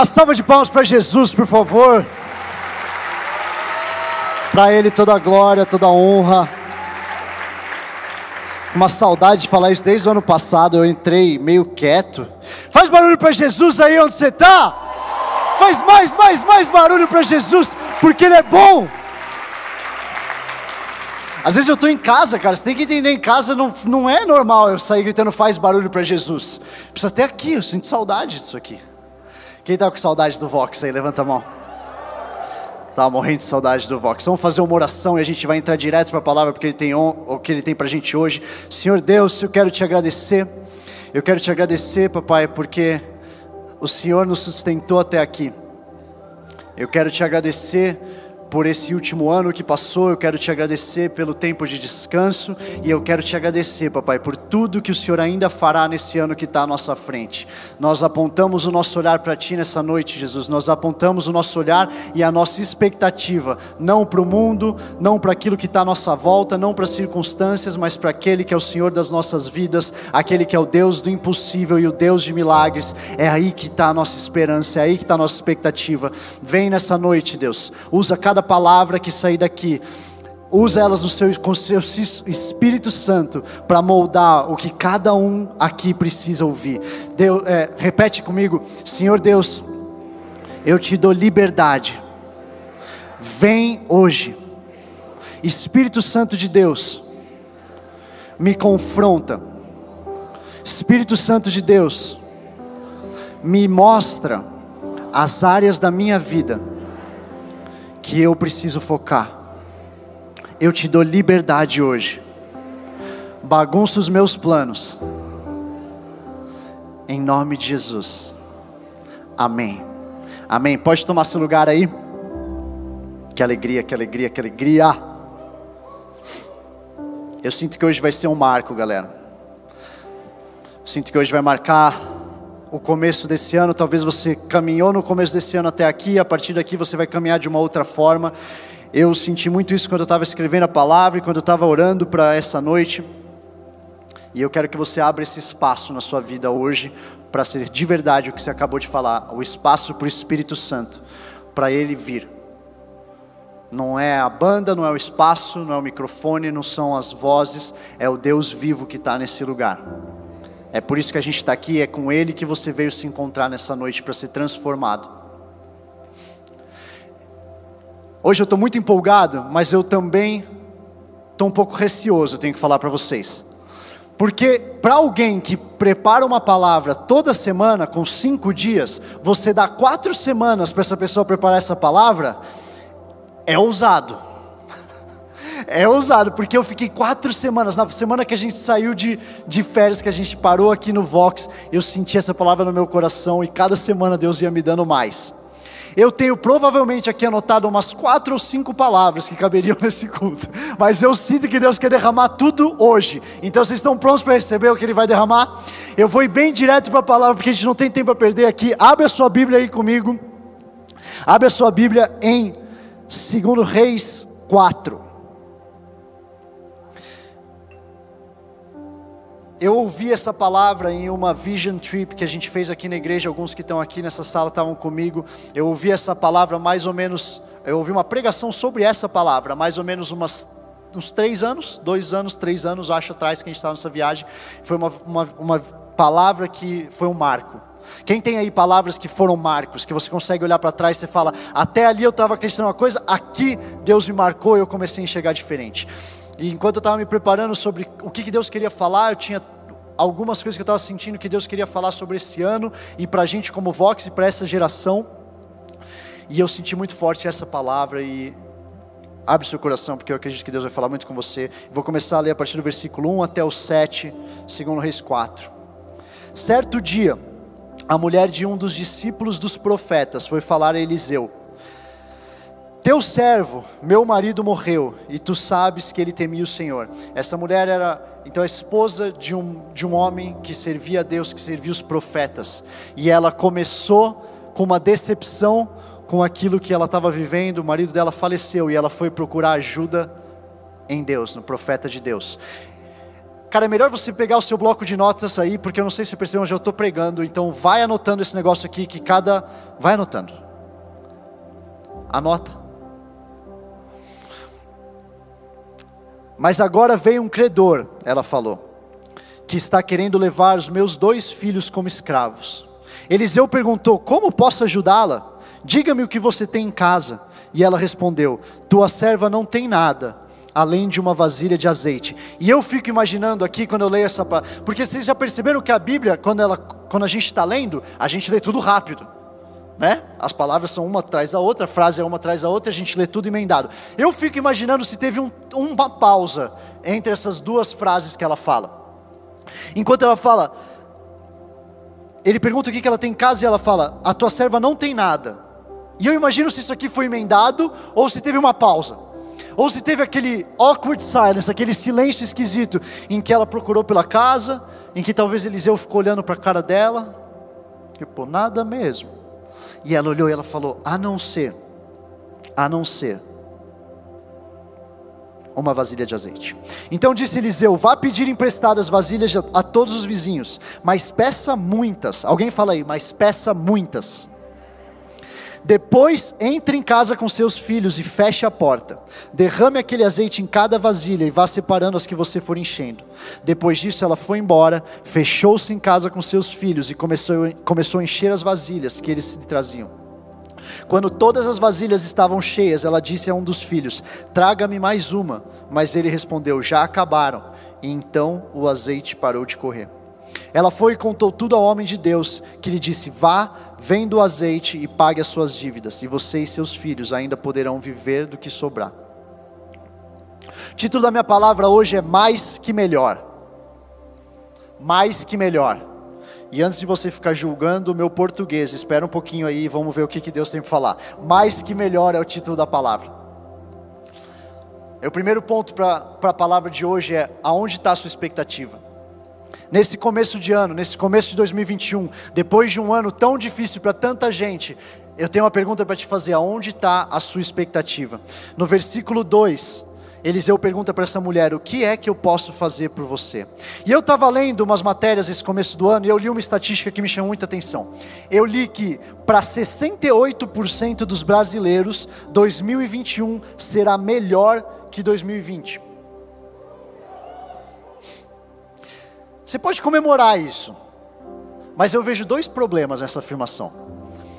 A salva de palmas para Jesus, por favor. Para Ele toda a glória, toda a honra. Uma saudade de falar isso desde o ano passado. Eu entrei meio quieto. Faz barulho para Jesus aí onde você está. Faz mais, mais, mais barulho para Jesus, porque Ele é bom. Às vezes eu estou em casa, cara. Você tem que entender: em casa não, não é normal eu sair gritando, faz barulho para Jesus. Precisa ter aqui, eu sinto saudade disso aqui. Quem está com saudade do Vox aí? Levanta a mão. Estava morrendo de saudade do Vox. Vamos fazer uma oração e a gente vai entrar direto para a palavra porque ele tem o que ele tem para a gente hoje. Senhor Deus, eu quero te agradecer. Eu quero te agradecer, papai, porque o Senhor nos sustentou até aqui. Eu quero te agradecer por esse último ano que passou. Eu quero te agradecer pelo tempo de descanso e eu quero te agradecer, papai, por tudo que o Senhor ainda fará nesse ano que está à nossa frente. Nós apontamos o nosso olhar para Ti nessa noite, Jesus. Nós apontamos o nosso olhar e a nossa expectativa, não para o mundo, não para aquilo que está à nossa volta, não para as circunstâncias, mas para aquele que é o Senhor das nossas vidas, aquele que é o Deus do impossível e o Deus de milagres. É aí que está a nossa esperança, é aí que está a nossa expectativa. Vem nessa noite, Deus. Usa cada cada palavra que sair daqui, usa elas no seu, com o seu Espírito Santo para moldar o que cada um aqui precisa ouvir. Deus, é, repete comigo, Senhor Deus, eu te dou liberdade. Vem hoje, Espírito Santo de Deus, me confronta. Espírito Santo de Deus, me mostra as áreas da minha vida que eu preciso focar. Eu te dou liberdade hoje. Bagunça os meus planos. Em nome de Jesus. Amém. Amém. Pode tomar seu lugar aí. Que alegria, que alegria, que alegria. Eu sinto que hoje vai ser um marco, galera. Sinto que hoje vai marcar o começo desse ano, talvez você caminhou no começo desse ano até aqui, a partir daqui você vai caminhar de uma outra forma. Eu senti muito isso quando eu estava escrevendo a palavra e quando eu estava orando para essa noite. E eu quero que você abra esse espaço na sua vida hoje para ser de verdade o que você acabou de falar, o espaço para o Espírito Santo, para ele vir. Não é a banda, não é o espaço, não é o microfone, não são as vozes, é o Deus vivo que está nesse lugar. É por isso que a gente está aqui, é com Ele que você veio se encontrar nessa noite para ser transformado. Hoje eu estou muito empolgado, mas eu também estou um pouco receoso, tenho que falar para vocês. Porque para alguém que prepara uma palavra toda semana, com cinco dias, você dá quatro semanas para essa pessoa preparar essa palavra, é ousado é ousado, porque eu fiquei quatro semanas, na semana que a gente saiu de, de férias, que a gente parou aqui no Vox, eu senti essa palavra no meu coração e cada semana Deus ia me dando mais. Eu tenho provavelmente aqui anotado umas quatro ou cinco palavras que caberiam nesse culto, mas eu sinto que Deus quer derramar tudo hoje. Então vocês estão prontos para receber o que Ele vai derramar? Eu vou ir bem direto para a palavra, porque a gente não tem tempo a perder aqui. Abre a sua Bíblia aí comigo. Abre a sua Bíblia em 2 Reis 4. Eu ouvi essa palavra em uma vision trip que a gente fez aqui na igreja. Alguns que estão aqui nessa sala estavam comigo. Eu ouvi essa palavra mais ou menos. Eu ouvi uma pregação sobre essa palavra, mais ou menos umas, uns três anos, dois anos, três anos, acho atrás que a gente estava nessa viagem. Foi uma, uma, uma palavra que foi um marco. Quem tem aí palavras que foram marcos, que você consegue olhar para trás e fala, até ali eu estava acreditando uma coisa, aqui Deus me marcou e eu comecei a enxergar diferente. E enquanto eu estava me preparando sobre o que Deus queria falar, eu tinha algumas coisas que eu estava sentindo que Deus queria falar sobre esse ano e para a gente como Vox e para essa geração. E eu senti muito forte essa palavra e abre seu coração porque eu acredito que Deus vai falar muito com você. Vou começar a ler a partir do versículo 1 até o 7, segundo Reis 4. Certo dia, a mulher de um dos discípulos dos profetas foi falar a Eliseu: teu servo, meu marido morreu, e tu sabes que ele temia o Senhor. Essa mulher era então a esposa de um, de um homem que servia a Deus, que servia os profetas. E ela começou com uma decepção com aquilo que ela estava vivendo. O marido dela faleceu e ela foi procurar ajuda em Deus, no profeta de Deus. Cara, é melhor você pegar o seu bloco de notas aí, porque eu não sei se você percebeu, mas eu estou pregando, então vai anotando esse negócio aqui, que cada. Vai anotando. Anota. Mas agora veio um credor, ela falou, que está querendo levar os meus dois filhos como escravos. Eliseu perguntou: Como posso ajudá-la? Diga-me o que você tem em casa. E ela respondeu: Tua serva não tem nada além de uma vasilha de azeite. E eu fico imaginando aqui quando eu leio essa porque vocês já perceberam que a Bíblia, quando, ela, quando a gente está lendo, a gente lê tudo rápido. Né? As palavras são uma atrás da outra, a frase é uma atrás da outra, a gente lê tudo emendado. Eu fico imaginando se teve um, uma pausa entre essas duas frases que ela fala. Enquanto ela fala, ele pergunta o que ela tem em casa e ela fala: A tua serva não tem nada. E eu imagino se isso aqui foi emendado ou se teve uma pausa. Ou se teve aquele awkward silence, aquele silêncio esquisito, em que ela procurou pela casa, em que talvez Eliseu ficou olhando para a cara dela, tipo, nada mesmo. E ela olhou e ela falou: a não ser, a não ser uma vasilha de azeite. Então disse Eliseu: Vá pedir emprestadas vasilhas a todos os vizinhos, mas peça muitas. Alguém fala aí, mas peça muitas. Depois entre em casa com seus filhos e feche a porta. Derrame aquele azeite em cada vasilha e vá separando as que você for enchendo. Depois disso, ela foi embora, fechou-se em casa com seus filhos e começou, começou a encher as vasilhas que eles lhe traziam. Quando todas as vasilhas estavam cheias, ela disse a um dos filhos: Traga-me mais uma. Mas ele respondeu: Já acabaram. E então o azeite parou de correr. Ela foi e contou tudo ao homem de Deus, que lhe disse: Vá, venda o azeite e pague as suas dívidas, e você e seus filhos ainda poderão viver do que sobrar. O título da minha palavra hoje é Mais que Melhor. Mais que Melhor. E antes de você ficar julgando o meu português, espera um pouquinho aí e vamos ver o que, que Deus tem para falar. Mais que melhor é o título da palavra. É o primeiro ponto para a palavra de hoje é aonde está a sua expectativa? Nesse começo de ano, nesse começo de 2021, depois de um ano tão difícil para tanta gente, eu tenho uma pergunta para te fazer: aonde está a sua expectativa? No versículo 2, Eliseu pergunta para essa mulher: O que é que eu posso fazer por você? E eu estava lendo umas matérias nesse começo do ano e eu li uma estatística que me chamou muita atenção. Eu li que para 68% dos brasileiros, 2021 será melhor que 2020. Você pode comemorar isso, mas eu vejo dois problemas nessa afirmação.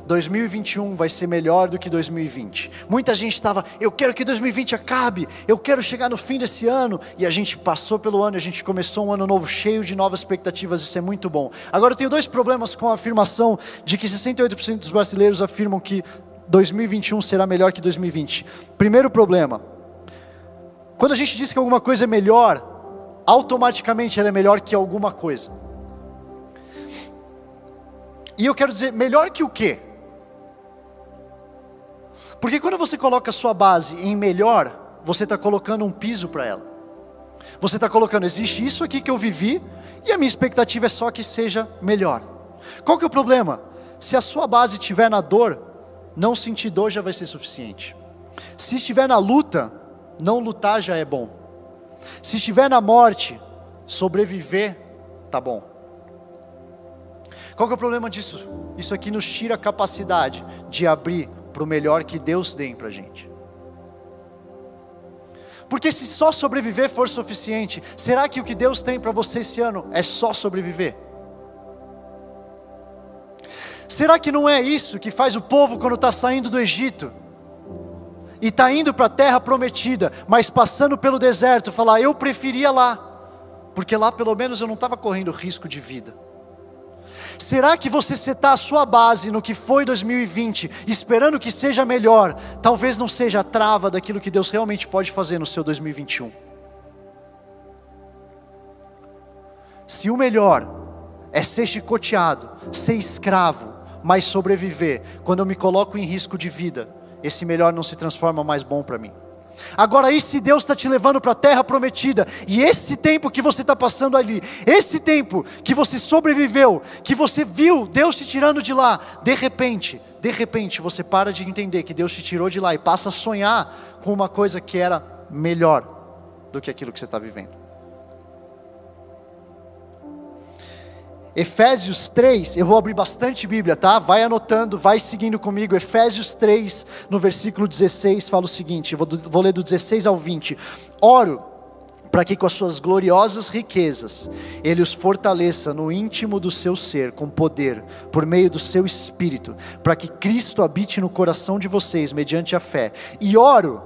2021 vai ser melhor do que 2020. Muita gente estava, eu quero que 2020 acabe, eu quero chegar no fim desse ano, e a gente passou pelo ano, a gente começou um ano novo cheio de novas expectativas, isso é muito bom. Agora eu tenho dois problemas com a afirmação de que 68% dos brasileiros afirmam que 2021 será melhor que 2020. Primeiro problema, quando a gente diz que alguma coisa é melhor, automaticamente ela é melhor que alguma coisa. E eu quero dizer, melhor que o quê? Porque quando você coloca a sua base em melhor, você está colocando um piso para ela. Você está colocando, existe isso aqui que eu vivi, e a minha expectativa é só que seja melhor. Qual que é o problema? Se a sua base estiver na dor, não sentir dor já vai ser suficiente. Se estiver na luta, não lutar já é bom. Se estiver na morte, sobreviver, tá bom. Qual que é o problema disso? Isso aqui nos tira a capacidade de abrir para o melhor que Deus tem para a gente. Porque se só sobreviver for suficiente, será que o que Deus tem para você esse ano é só sobreviver? Será que não é isso que faz o povo quando está saindo do Egito? E está indo para a terra prometida, mas passando pelo deserto, falar: eu preferia lá, porque lá pelo menos eu não estava correndo risco de vida. Será que você setar a sua base no que foi 2020, esperando que seja melhor, talvez não seja a trava daquilo que Deus realmente pode fazer no seu 2021? Se o melhor é ser chicoteado, ser escravo, mas sobreviver, quando eu me coloco em risco de vida, esse melhor não se transforma mais bom para mim. Agora, e se Deus está te levando para a terra prometida, e esse tempo que você está passando ali, esse tempo que você sobreviveu, que você viu Deus te tirando de lá, de repente, de repente você para de entender que Deus te tirou de lá e passa a sonhar com uma coisa que era melhor do que aquilo que você está vivendo. Efésios 3, eu vou abrir bastante Bíblia, tá? Vai anotando, vai seguindo comigo. Efésios 3, no versículo 16, fala o seguinte: vou, vou ler do 16 ao 20. Oro para que com as suas gloriosas riquezas ele os fortaleça no íntimo do seu ser com poder, por meio do seu espírito, para que Cristo habite no coração de vocês mediante a fé. E oro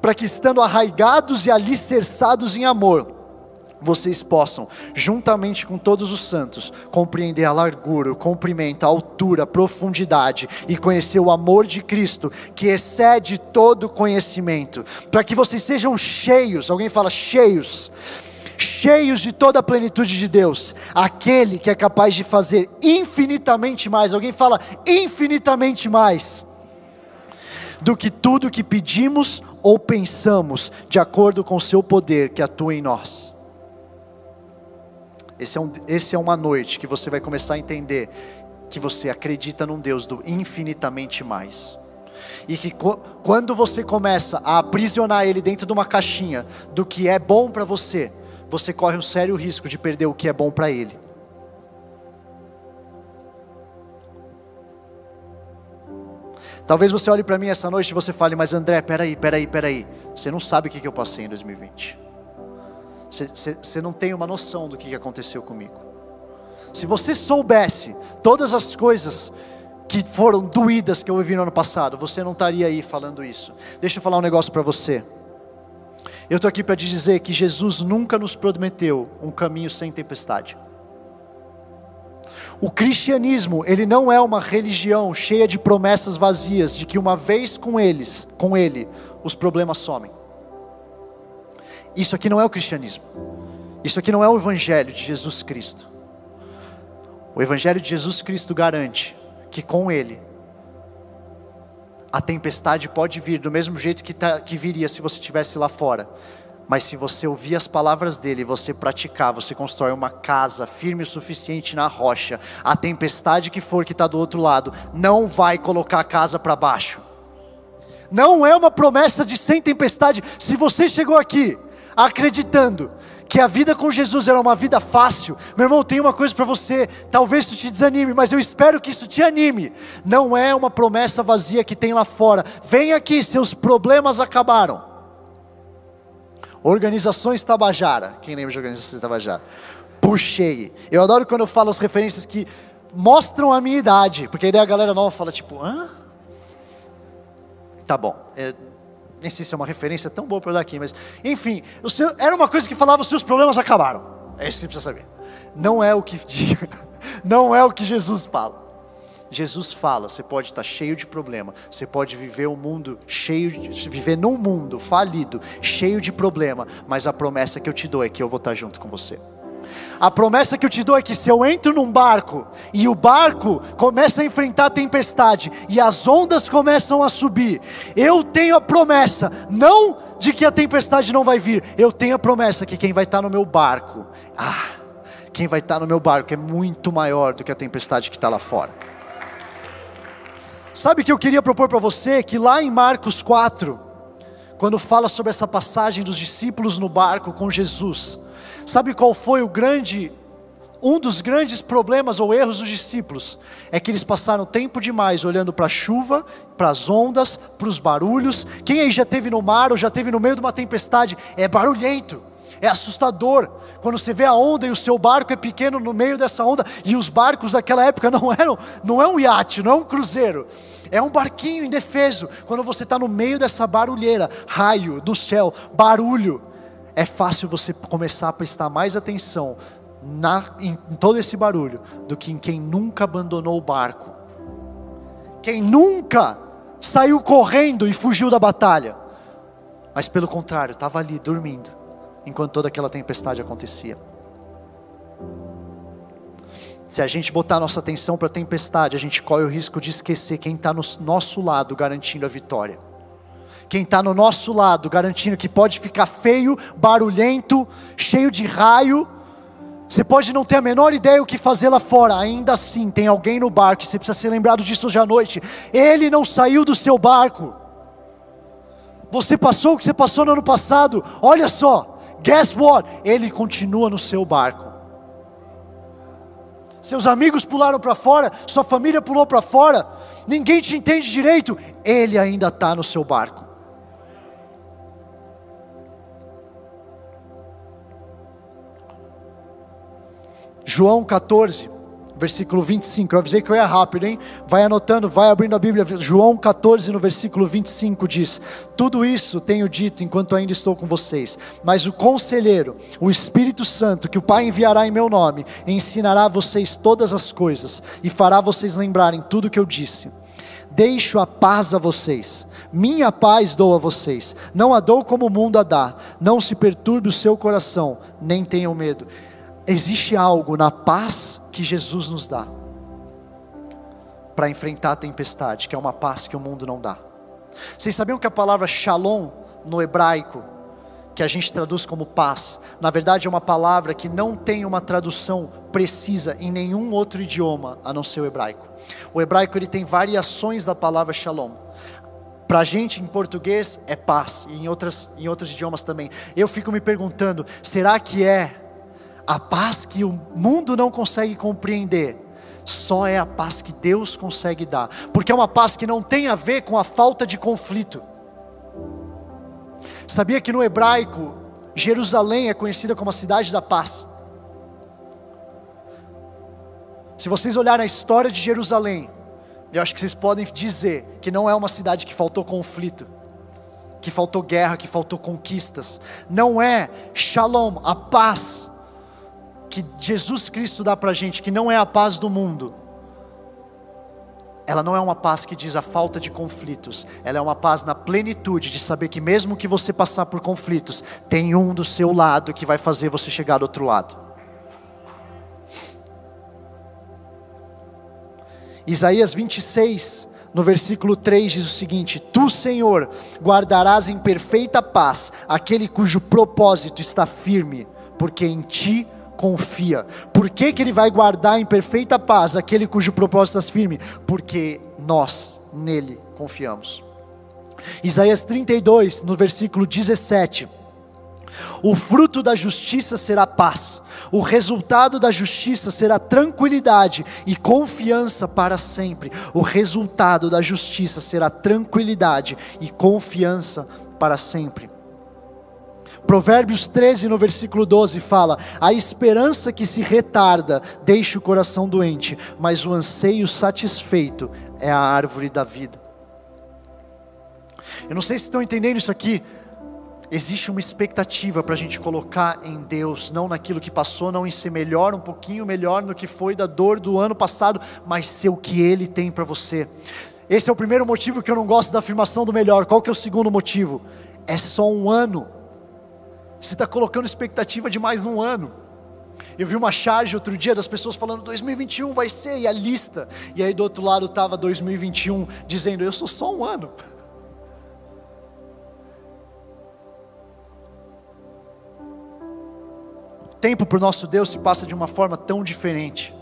para que estando arraigados e alicerçados em amor, vocês possam, juntamente com todos os santos, compreender a largura, o comprimento, a altura, a profundidade e conhecer o amor de Cristo, que excede todo conhecimento, para que vocês sejam cheios, alguém fala cheios, cheios de toda a plenitude de Deus, aquele que é capaz de fazer infinitamente mais, alguém fala infinitamente mais, do que tudo que pedimos ou pensamos, de acordo com o seu poder que atua em nós. Esse é, um, esse é uma noite que você vai começar a entender que você acredita num Deus do infinitamente mais. E que quando você começa a aprisionar Ele dentro de uma caixinha do que é bom para você, você corre um sério risco de perder o que é bom para Ele. Talvez você olhe para mim essa noite e você fale, mas André, peraí, peraí, peraí. Você não sabe o que eu passei em 2020. Você não tem uma noção do que aconteceu comigo. Se você soubesse todas as coisas que foram doídas que eu vivi no ano passado, você não estaria aí falando isso. Deixa eu falar um negócio para você. Eu estou aqui para te dizer que Jesus nunca nos prometeu um caminho sem tempestade. O cristianismo, ele não é uma religião cheia de promessas vazias de que uma vez com eles, com ele, os problemas somem. Isso aqui não é o cristianismo. Isso aqui não é o evangelho de Jesus Cristo. O evangelho de Jesus Cristo garante que com ele a tempestade pode vir do mesmo jeito que, tá, que viria se você estivesse lá fora. Mas se você ouvir as palavras dele você praticar, você constrói uma casa firme o suficiente na rocha. A tempestade que for que está do outro lado não vai colocar a casa para baixo. Não é uma promessa de sem tempestade. Se você chegou aqui acreditando que a vida com Jesus era uma vida fácil, meu irmão, tem uma coisa para você, talvez isso te desanime, mas eu espero que isso te anime. Não é uma promessa vazia que tem lá fora. Vem aqui, seus problemas acabaram. Organizações Tabajara, quem lembra de Organizações Tabajara? Puxei. Eu adoro quando eu falo as referências que mostram a minha idade, porque aí a galera nova fala tipo, hã? Tá bom. Nem sei se é uma referência tão boa para dar aqui, mas enfim, seu, era uma coisa que falava os seus problemas acabaram. É isso que precisa saber. Não é o que diga, não é o que Jesus fala. Jesus fala, você pode estar cheio de problema, você pode viver um mundo cheio de, viver num mundo falido, cheio de problema, mas a promessa que eu te dou é que eu vou estar junto com você. A promessa que eu te dou é que se eu entro num barco e o barco começa a enfrentar a tempestade e as ondas começam a subir, eu tenho a promessa, não de que a tempestade não vai vir, eu tenho a promessa que quem vai estar no meu barco, ah, quem vai estar no meu barco é muito maior do que a tempestade que está lá fora. Sabe o que eu queria propor para você? Que lá em Marcos 4, quando fala sobre essa passagem dos discípulos no barco com Jesus, Sabe qual foi o grande, um dos grandes problemas ou erros dos discípulos? É que eles passaram tempo demais olhando para a chuva, para as ondas, para os barulhos. Quem aí já teve no mar ou já teve no meio de uma tempestade? É barulhento, é assustador. Quando você vê a onda e o seu barco é pequeno no meio dessa onda, e os barcos daquela época não eram, não é um iate, não é um cruzeiro. É um barquinho indefeso. Quando você está no meio dessa barulheira, raio do céu, barulho, é fácil você começar a prestar mais atenção na, em, em todo esse barulho do que em quem nunca abandonou o barco, quem nunca saiu correndo e fugiu da batalha, mas pelo contrário, estava ali dormindo, enquanto toda aquela tempestade acontecia. Se a gente botar nossa atenção para a tempestade, a gente corre o risco de esquecer quem está no nosso lado garantindo a vitória quem está no nosso lado, garantindo que pode ficar feio, barulhento, cheio de raio. Você pode não ter a menor ideia o que fazer lá fora, ainda assim tem alguém no barco, você precisa ser lembrado disso hoje à noite. Ele não saiu do seu barco. Você passou o que você passou no ano passado, olha só, guess what? Ele continua no seu barco. seus amigos pularam para fora, sua família pulou para fora, ninguém te entende direito, Ele ainda está no seu barco. João 14, versículo 25. Eu avisei que eu ia rápido, hein? Vai anotando, vai abrindo a Bíblia. João 14, no versículo 25 diz: Tudo isso tenho dito enquanto ainda estou com vocês. Mas o conselheiro, o Espírito Santo, que o Pai enviará em meu nome, ensinará a vocês todas as coisas e fará vocês lembrarem tudo o que eu disse. Deixo a paz a vocês, minha paz dou a vocês, não a dou como o mundo a dá. Não se perturbe o seu coração, nem tenham medo existe algo na paz que Jesus nos dá para enfrentar a tempestade, que é uma paz que o mundo não dá. Vocês sabiam que a palavra shalom no hebraico, que a gente traduz como paz, na verdade é uma palavra que não tem uma tradução precisa em nenhum outro idioma a não ser o hebraico. O hebraico ele tem variações da palavra shalom. Para a gente em português é paz, e em, outras, em outros idiomas também. Eu fico me perguntando: será que é a paz que o mundo não consegue compreender, só é a paz que Deus consegue dar, porque é uma paz que não tem a ver com a falta de conflito. Sabia que no hebraico, Jerusalém é conhecida como a cidade da paz. Se vocês olharem a história de Jerusalém, eu acho que vocês podem dizer que não é uma cidade que faltou conflito, que faltou guerra, que faltou conquistas. Não é shalom, a paz que Jesus Cristo dá para a gente, que não é a paz do mundo, ela não é uma paz que diz a falta de conflitos, ela é uma paz na plenitude de saber que mesmo que você passar por conflitos, tem um do seu lado que vai fazer você chegar do outro lado. Isaías 26, no versículo 3 diz o seguinte: Tu, Senhor, guardarás em perfeita paz aquele cujo propósito está firme, porque em ti confia. Por que, que ele vai guardar em perfeita paz aquele cujo propósito está firme? Porque nós nele confiamos. Isaías 32, no versículo 17. O fruto da justiça será paz, o resultado da justiça será tranquilidade e confiança para sempre. O resultado da justiça será tranquilidade e confiança para sempre. Provérbios 13, no versículo 12, fala: A esperança que se retarda deixa o coração doente, mas o anseio satisfeito é a árvore da vida. Eu não sei se estão entendendo isso aqui. Existe uma expectativa para a gente colocar em Deus, não naquilo que passou, não em ser melhor, um pouquinho melhor no que foi da dor do ano passado, mas ser o que Ele tem para você. Esse é o primeiro motivo que eu não gosto da afirmação do melhor. Qual que é o segundo motivo? É só um ano. Você está colocando expectativa de mais um ano. Eu vi uma charge outro dia das pessoas falando 2021 vai ser, e a lista. E aí do outro lado estava 2021 dizendo, eu sou só um ano. O tempo para o nosso Deus se passa de uma forma tão diferente.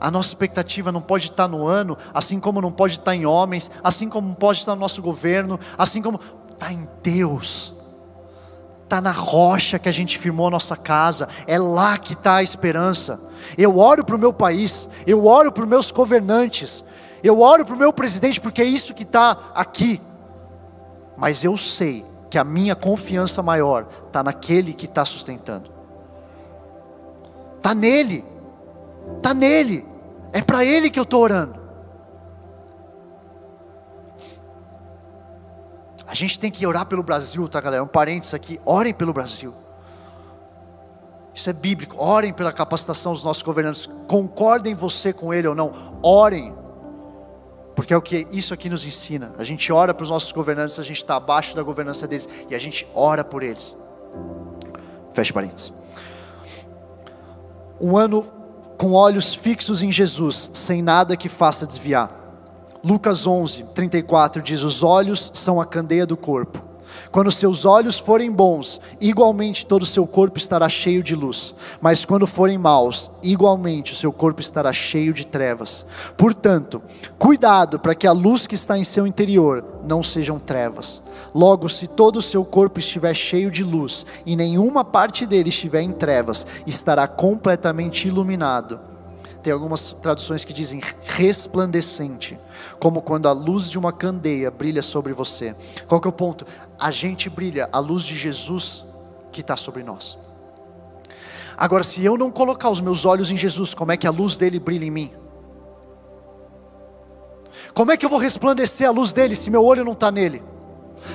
A nossa expectativa não pode estar no ano, assim como não pode estar em homens, assim como pode estar no nosso governo, assim como está em Deus está na rocha que a gente firmou a nossa casa, é lá que está a esperança. Eu oro para o meu país, eu oro para os meus governantes, eu oro para o meu presidente, porque é isso que está aqui. Mas eu sei que a minha confiança maior está naquele que está sustentando, está nele, está nele, é para ele que eu estou orando. A gente tem que orar pelo Brasil, tá galera? Um parênteses aqui, orem pelo Brasil. Isso é bíblico, orem pela capacitação dos nossos governantes. Concordem você com ele ou não, orem. Porque é o que isso aqui nos ensina. A gente ora para os nossos governantes, a gente está abaixo da governança deles e a gente ora por eles. Feche parênteses. Um ano com olhos fixos em Jesus, sem nada que faça desviar. Lucas 11, 34 diz: Os olhos são a candeia do corpo. Quando seus olhos forem bons, igualmente todo o seu corpo estará cheio de luz. Mas quando forem maus, igualmente o seu corpo estará cheio de trevas. Portanto, cuidado para que a luz que está em seu interior não sejam trevas. Logo, se todo o seu corpo estiver cheio de luz e nenhuma parte dele estiver em trevas, estará completamente iluminado Tem algumas traduções que dizem resplandecente, como quando a luz de uma candeia brilha sobre você. Qual que é o ponto? A gente brilha, a luz de Jesus que está sobre nós. Agora, se eu não colocar os meus olhos em Jesus, como é que a luz dele brilha em mim? Como é que eu vou resplandecer a luz dele se meu olho não está nele?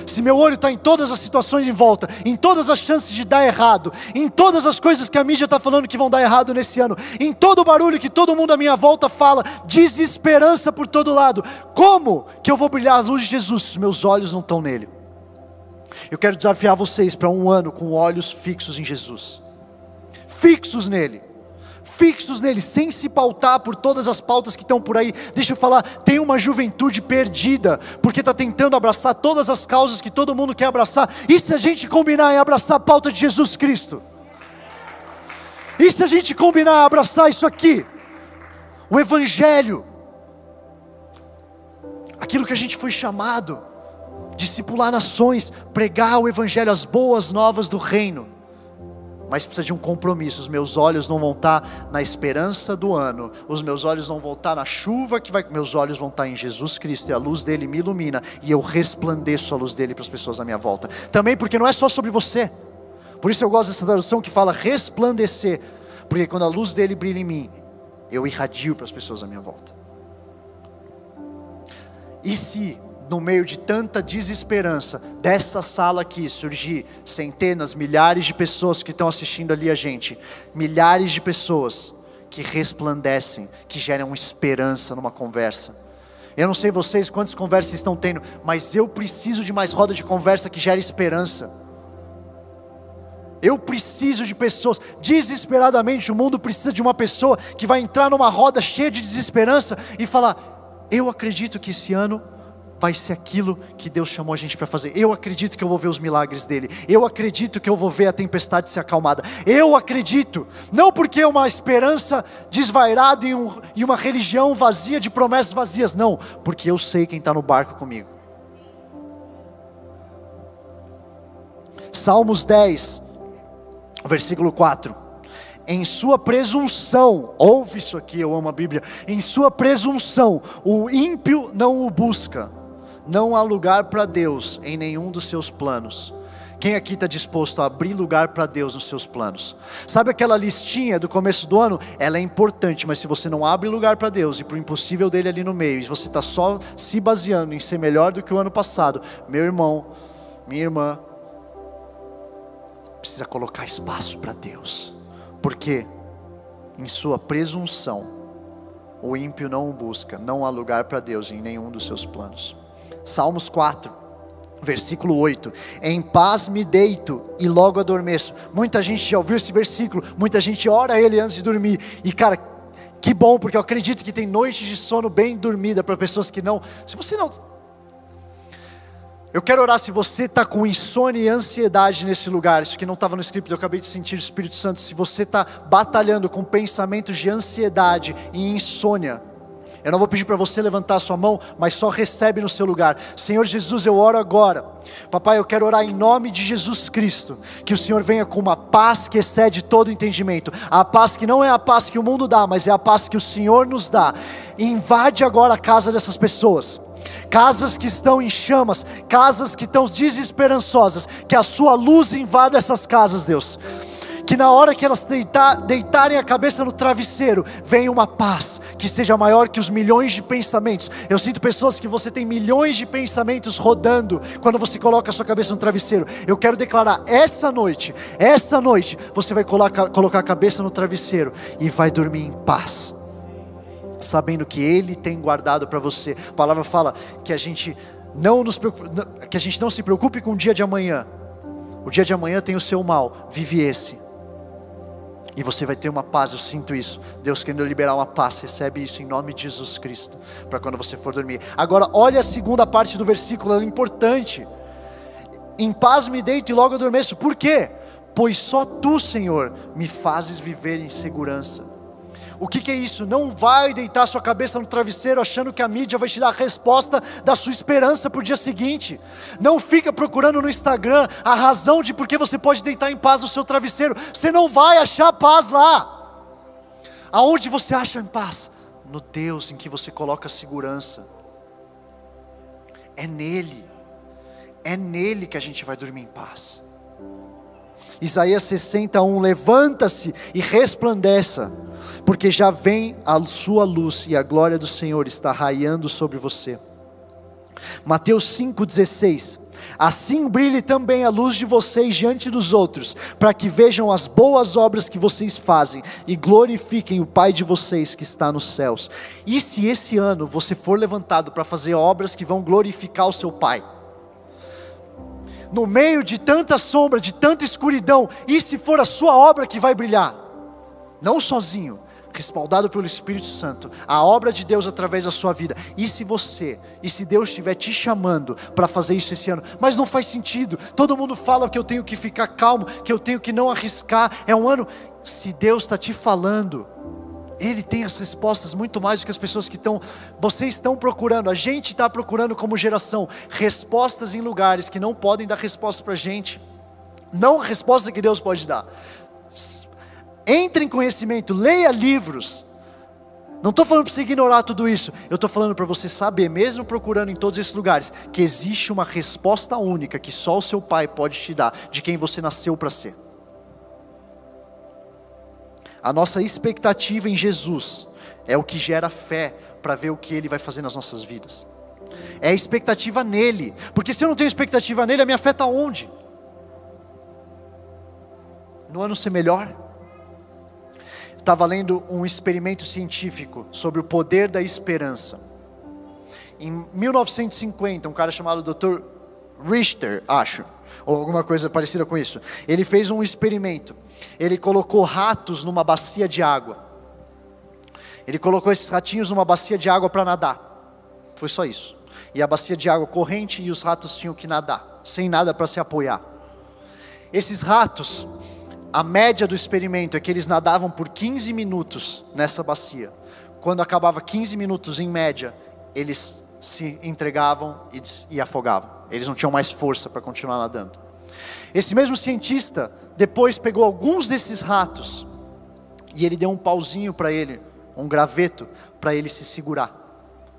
Se meu olho está em todas as situações em volta, em todas as chances de dar errado, em todas as coisas que a mídia está falando que vão dar errado nesse ano, em todo o barulho que todo mundo à minha volta fala, desesperança por todo lado, como que eu vou brilhar as luzes de Jesus se meus olhos não estão nele? Eu quero desafiar vocês para um ano com olhos fixos em Jesus, fixos nele fixos nele, sem se pautar por todas as pautas que estão por aí. Deixa eu falar, tem uma juventude perdida, porque está tentando abraçar todas as causas que todo mundo quer abraçar. E se a gente combinar em abraçar a pauta de Jesus Cristo? E se a gente combinar abraçar isso aqui? O Evangelho, aquilo que a gente foi chamado, discipular nações, pregar o Evangelho, as boas novas do reino mas precisa de um compromisso. Os meus olhos não vão estar na esperança do ano, os meus olhos não vão estar na chuva que vai, meus olhos vão estar em Jesus Cristo e a luz dele me ilumina e eu resplandeço a luz dele para as pessoas à minha volta. Também porque não é só sobre você. Por isso eu gosto dessa tradução que fala resplandecer, porque quando a luz dele brilha em mim, eu irradio para as pessoas à minha volta. E se no meio de tanta desesperança, dessa sala aqui surgir centenas, milhares de pessoas que estão assistindo ali a gente, milhares de pessoas que resplandecem, que geram esperança numa conversa. Eu não sei vocês quantas conversas estão tendo, mas eu preciso de mais roda de conversa que gere esperança. Eu preciso de pessoas, desesperadamente o mundo precisa de uma pessoa que vai entrar numa roda cheia de desesperança e falar: Eu acredito que esse ano vai ser aquilo que Deus chamou a gente para fazer. Eu acredito que eu vou ver os milagres dele. Eu acredito que eu vou ver a tempestade ser acalmada. Eu acredito, não porque é uma esperança desvairada em, um, em uma religião vazia de promessas vazias, não, porque eu sei quem está no barco comigo. Salmos 10, versículo 4 em sua presunção, ouve isso aqui, eu amo a Bíblia, em sua presunção, o ímpio não o busca, não há lugar para Deus em nenhum dos seus planos. Quem aqui está disposto a abrir lugar para Deus nos seus planos? Sabe aquela listinha do começo do ano? Ela é importante, mas se você não abre lugar para Deus e para o impossível dele ali no meio, e você está só se baseando em ser melhor do que o ano passado, meu irmão, minha irmã, precisa colocar espaço para Deus, porque em sua presunção, o ímpio não o busca, não há lugar para Deus em nenhum dos seus planos. Salmos 4, versículo 8: Em paz me deito e logo adormeço. Muita gente já ouviu esse versículo, muita gente ora ele antes de dormir. E cara, que bom, porque eu acredito que tem noites de sono bem dormida para pessoas que não. Se você não. Eu quero orar se você está com insônia e ansiedade nesse lugar, isso que não estava no script, eu acabei de sentir o Espírito Santo. Se você está batalhando com pensamentos de ansiedade e insônia, eu não vou pedir para você levantar a sua mão, mas só recebe no seu lugar. Senhor Jesus, eu oro agora. Papai, eu quero orar em nome de Jesus Cristo. Que o Senhor venha com uma paz que excede todo entendimento. A paz que não é a paz que o mundo dá, mas é a paz que o Senhor nos dá. Invade agora a casa dessas pessoas casas que estão em chamas, casas que estão desesperançosas, que a sua luz invada essas casas, Deus. Que na hora que elas deitar, deitarem a cabeça no travesseiro, venha uma paz, que seja maior que os milhões de pensamentos. Eu sinto pessoas que você tem milhões de pensamentos rodando quando você coloca a sua cabeça no travesseiro. Eu quero declarar essa noite, essa noite, você vai colocar, colocar a cabeça no travesseiro e vai dormir em paz. Sabendo que Ele tem guardado para você. A palavra fala que a gente não nos que a gente não se preocupe com o dia de amanhã. O dia de amanhã tem o seu mal. Vive esse. E você vai ter uma paz, eu sinto isso. Deus querendo liberar uma paz, recebe isso em nome de Jesus Cristo, para quando você for dormir. Agora, olha a segunda parte do versículo, ela é importante. Em paz me deito e logo adormeço. Por quê? Pois só tu, Senhor, me fazes viver em segurança. O que, que, é isso? Não vai deitar sua cabeça no travesseiro achando que a mídia vai te dar a resposta da sua esperança para o dia seguinte. Não fica procurando no Instagram a razão de por que você pode deitar em paz no seu travesseiro. Você não vai achar paz lá. Aonde você acha paz? No Deus em que você coloca segurança. É nele. É nele que a gente vai dormir em paz. Isaías 61, levanta-se e resplandeça, porque já vem a sua luz e a glória do Senhor está raiando sobre você. Mateus 5,16 Assim brilhe também a luz de vocês diante dos outros, para que vejam as boas obras que vocês fazem e glorifiquem o Pai de vocês que está nos céus. E se esse ano você for levantado para fazer obras que vão glorificar o seu Pai? No meio de tanta sombra, de tanta escuridão, e se for a sua obra que vai brilhar? Não sozinho, respaldado pelo Espírito Santo, a obra de Deus através da sua vida. E se você, e se Deus estiver te chamando para fazer isso esse ano, mas não faz sentido, todo mundo fala que eu tenho que ficar calmo, que eu tenho que não arriscar, é um ano. Se Deus está te falando, Ele tem as respostas muito mais do que as pessoas que estão, vocês estão procurando, a gente está procurando como geração, respostas em lugares que não podem dar resposta para a gente, não resposta que Deus pode dar entre em conhecimento, leia livros. Não estou falando para você ignorar tudo isso, eu estou falando para você saber, mesmo procurando em todos esses lugares, que existe uma resposta única que só o seu pai pode te dar, de quem você nasceu para ser. A nossa expectativa em Jesus é o que gera fé para ver o que Ele vai fazer nas nossas vidas. É a expectativa nele, porque se eu não tenho expectativa nele, a minha fé está onde? No ano ser melhor? estava lendo um experimento científico sobre o poder da esperança. Em 1950, um cara chamado Dr. Richter, acho, ou alguma coisa parecida com isso, ele fez um experimento. Ele colocou ratos numa bacia de água. Ele colocou esses ratinhos numa bacia de água para nadar. Foi só isso. E a bacia de água corrente e os ratos tinham que nadar, sem nada para se apoiar. Esses ratos, a média do experimento é que eles nadavam por 15 minutos nessa bacia. Quando acabava 15 minutos em média, eles se entregavam e, e afogavam. Eles não tinham mais força para continuar nadando. Esse mesmo cientista depois pegou alguns desses ratos e ele deu um pauzinho para ele, um graveto, para ele se segurar.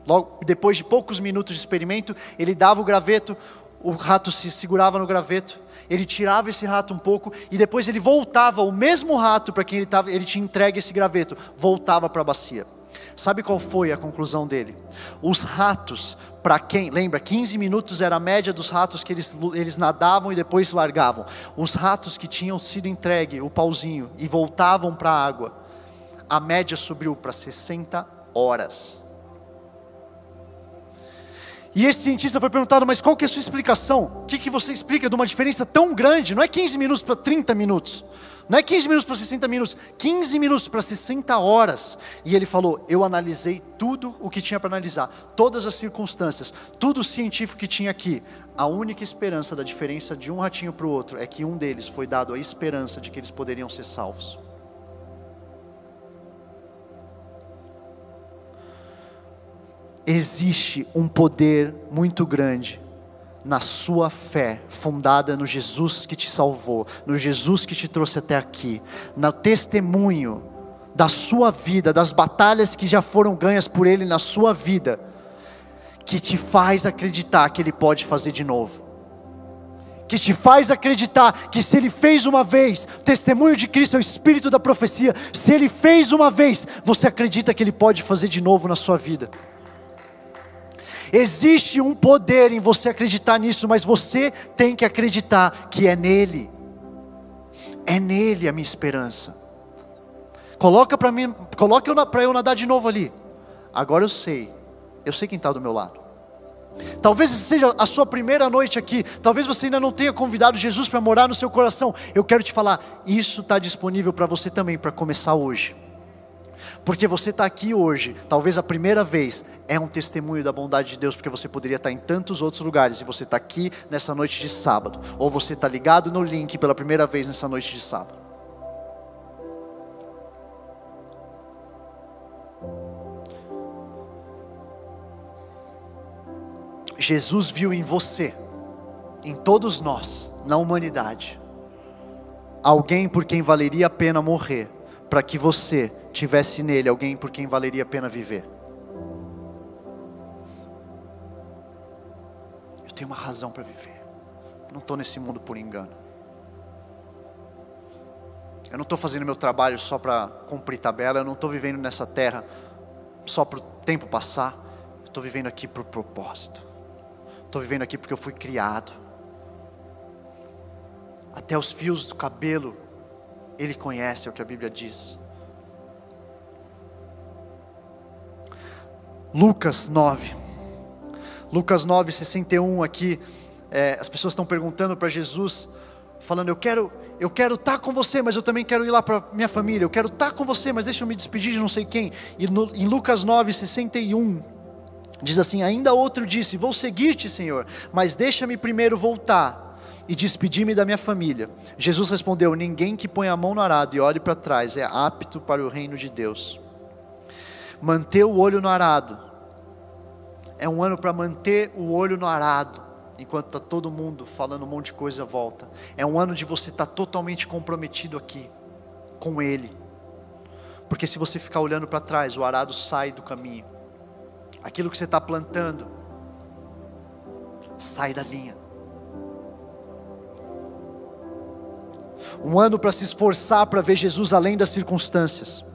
Logo depois de poucos minutos de experimento, ele dava o graveto, o rato se segurava no graveto ele tirava esse rato um pouco e depois ele voltava, o mesmo rato para quem ele, tava, ele tinha entregue esse graveto, voltava para a bacia. Sabe qual foi a conclusão dele? Os ratos, para quem, lembra, 15 minutos era a média dos ratos que eles, eles nadavam e depois largavam. Os ratos que tinham sido entregue, o pauzinho, e voltavam para a água, a média subiu para 60 horas. E esse cientista foi perguntado, mas qual que é a sua explicação? O que, que você explica de uma diferença tão grande? Não é 15 minutos para 30 minutos. Não é 15 minutos para 60 minutos, 15 minutos para 60 horas. E ele falou: Eu analisei tudo o que tinha para analisar, todas as circunstâncias, tudo o científico que tinha aqui. A única esperança da diferença de um ratinho para o outro é que um deles foi dado a esperança de que eles poderiam ser salvos. existe um poder muito grande na sua fé, fundada no Jesus que te salvou, no Jesus que te trouxe até aqui, no testemunho da sua vida, das batalhas que já foram ganhas por Ele na sua vida, que te faz acreditar que Ele pode fazer de novo. Que te faz acreditar que se Ele fez uma vez, testemunho de Cristo é o espírito da profecia, se Ele fez uma vez, você acredita que Ele pode fazer de novo na sua vida. Existe um poder em você acreditar nisso, mas você tem que acreditar que é nele. É nele a minha esperança. Coloca para mim, coloca para eu nadar de novo ali. Agora eu sei. Eu sei quem está do meu lado. Talvez seja a sua primeira noite aqui. Talvez você ainda não tenha convidado Jesus para morar no seu coração. Eu quero te falar, isso está disponível para você também para começar hoje. Porque você está aqui hoje, talvez a primeira vez, é um testemunho da bondade de Deus, porque você poderia estar em tantos outros lugares e você está aqui nessa noite de sábado, ou você está ligado no link pela primeira vez nessa noite de sábado. Jesus viu em você, em todos nós, na humanidade, alguém por quem valeria a pena morrer, para que você tivesse nele alguém por quem valeria a pena viver. Eu tenho uma razão para viver. Eu não estou nesse mundo por engano. Eu não estou fazendo meu trabalho só para cumprir tabela, eu não estou vivendo nessa terra só para o tempo passar, eu estou vivendo aqui por propósito. Estou vivendo aqui porque eu fui criado. Até os fios do cabelo, Ele conhece, é o que a Bíblia diz. Lucas 9. Lucas 9, 61 aqui. É, as pessoas estão perguntando para Jesus, falando: Eu quero eu quero estar tá com você, mas eu também quero ir lá para minha família. Eu quero estar tá com você, mas deixa eu me despedir de não sei quem. E no, em Lucas 9, 61, diz assim: Ainda outro disse: Vou seguir-te, Senhor, mas deixa-me primeiro voltar e despedir-me da minha família. Jesus respondeu: Ninguém que põe a mão no arado e olhe para trás é apto para o reino de Deus. Manter o olho no arado é um ano para manter o olho no arado enquanto está todo mundo falando um monte de coisa à volta. É um ano de você estar tá totalmente comprometido aqui, com Ele. Porque se você ficar olhando para trás, o arado sai do caminho. Aquilo que você está plantando, sai da linha. Um ano para se esforçar para ver Jesus além das circunstâncias.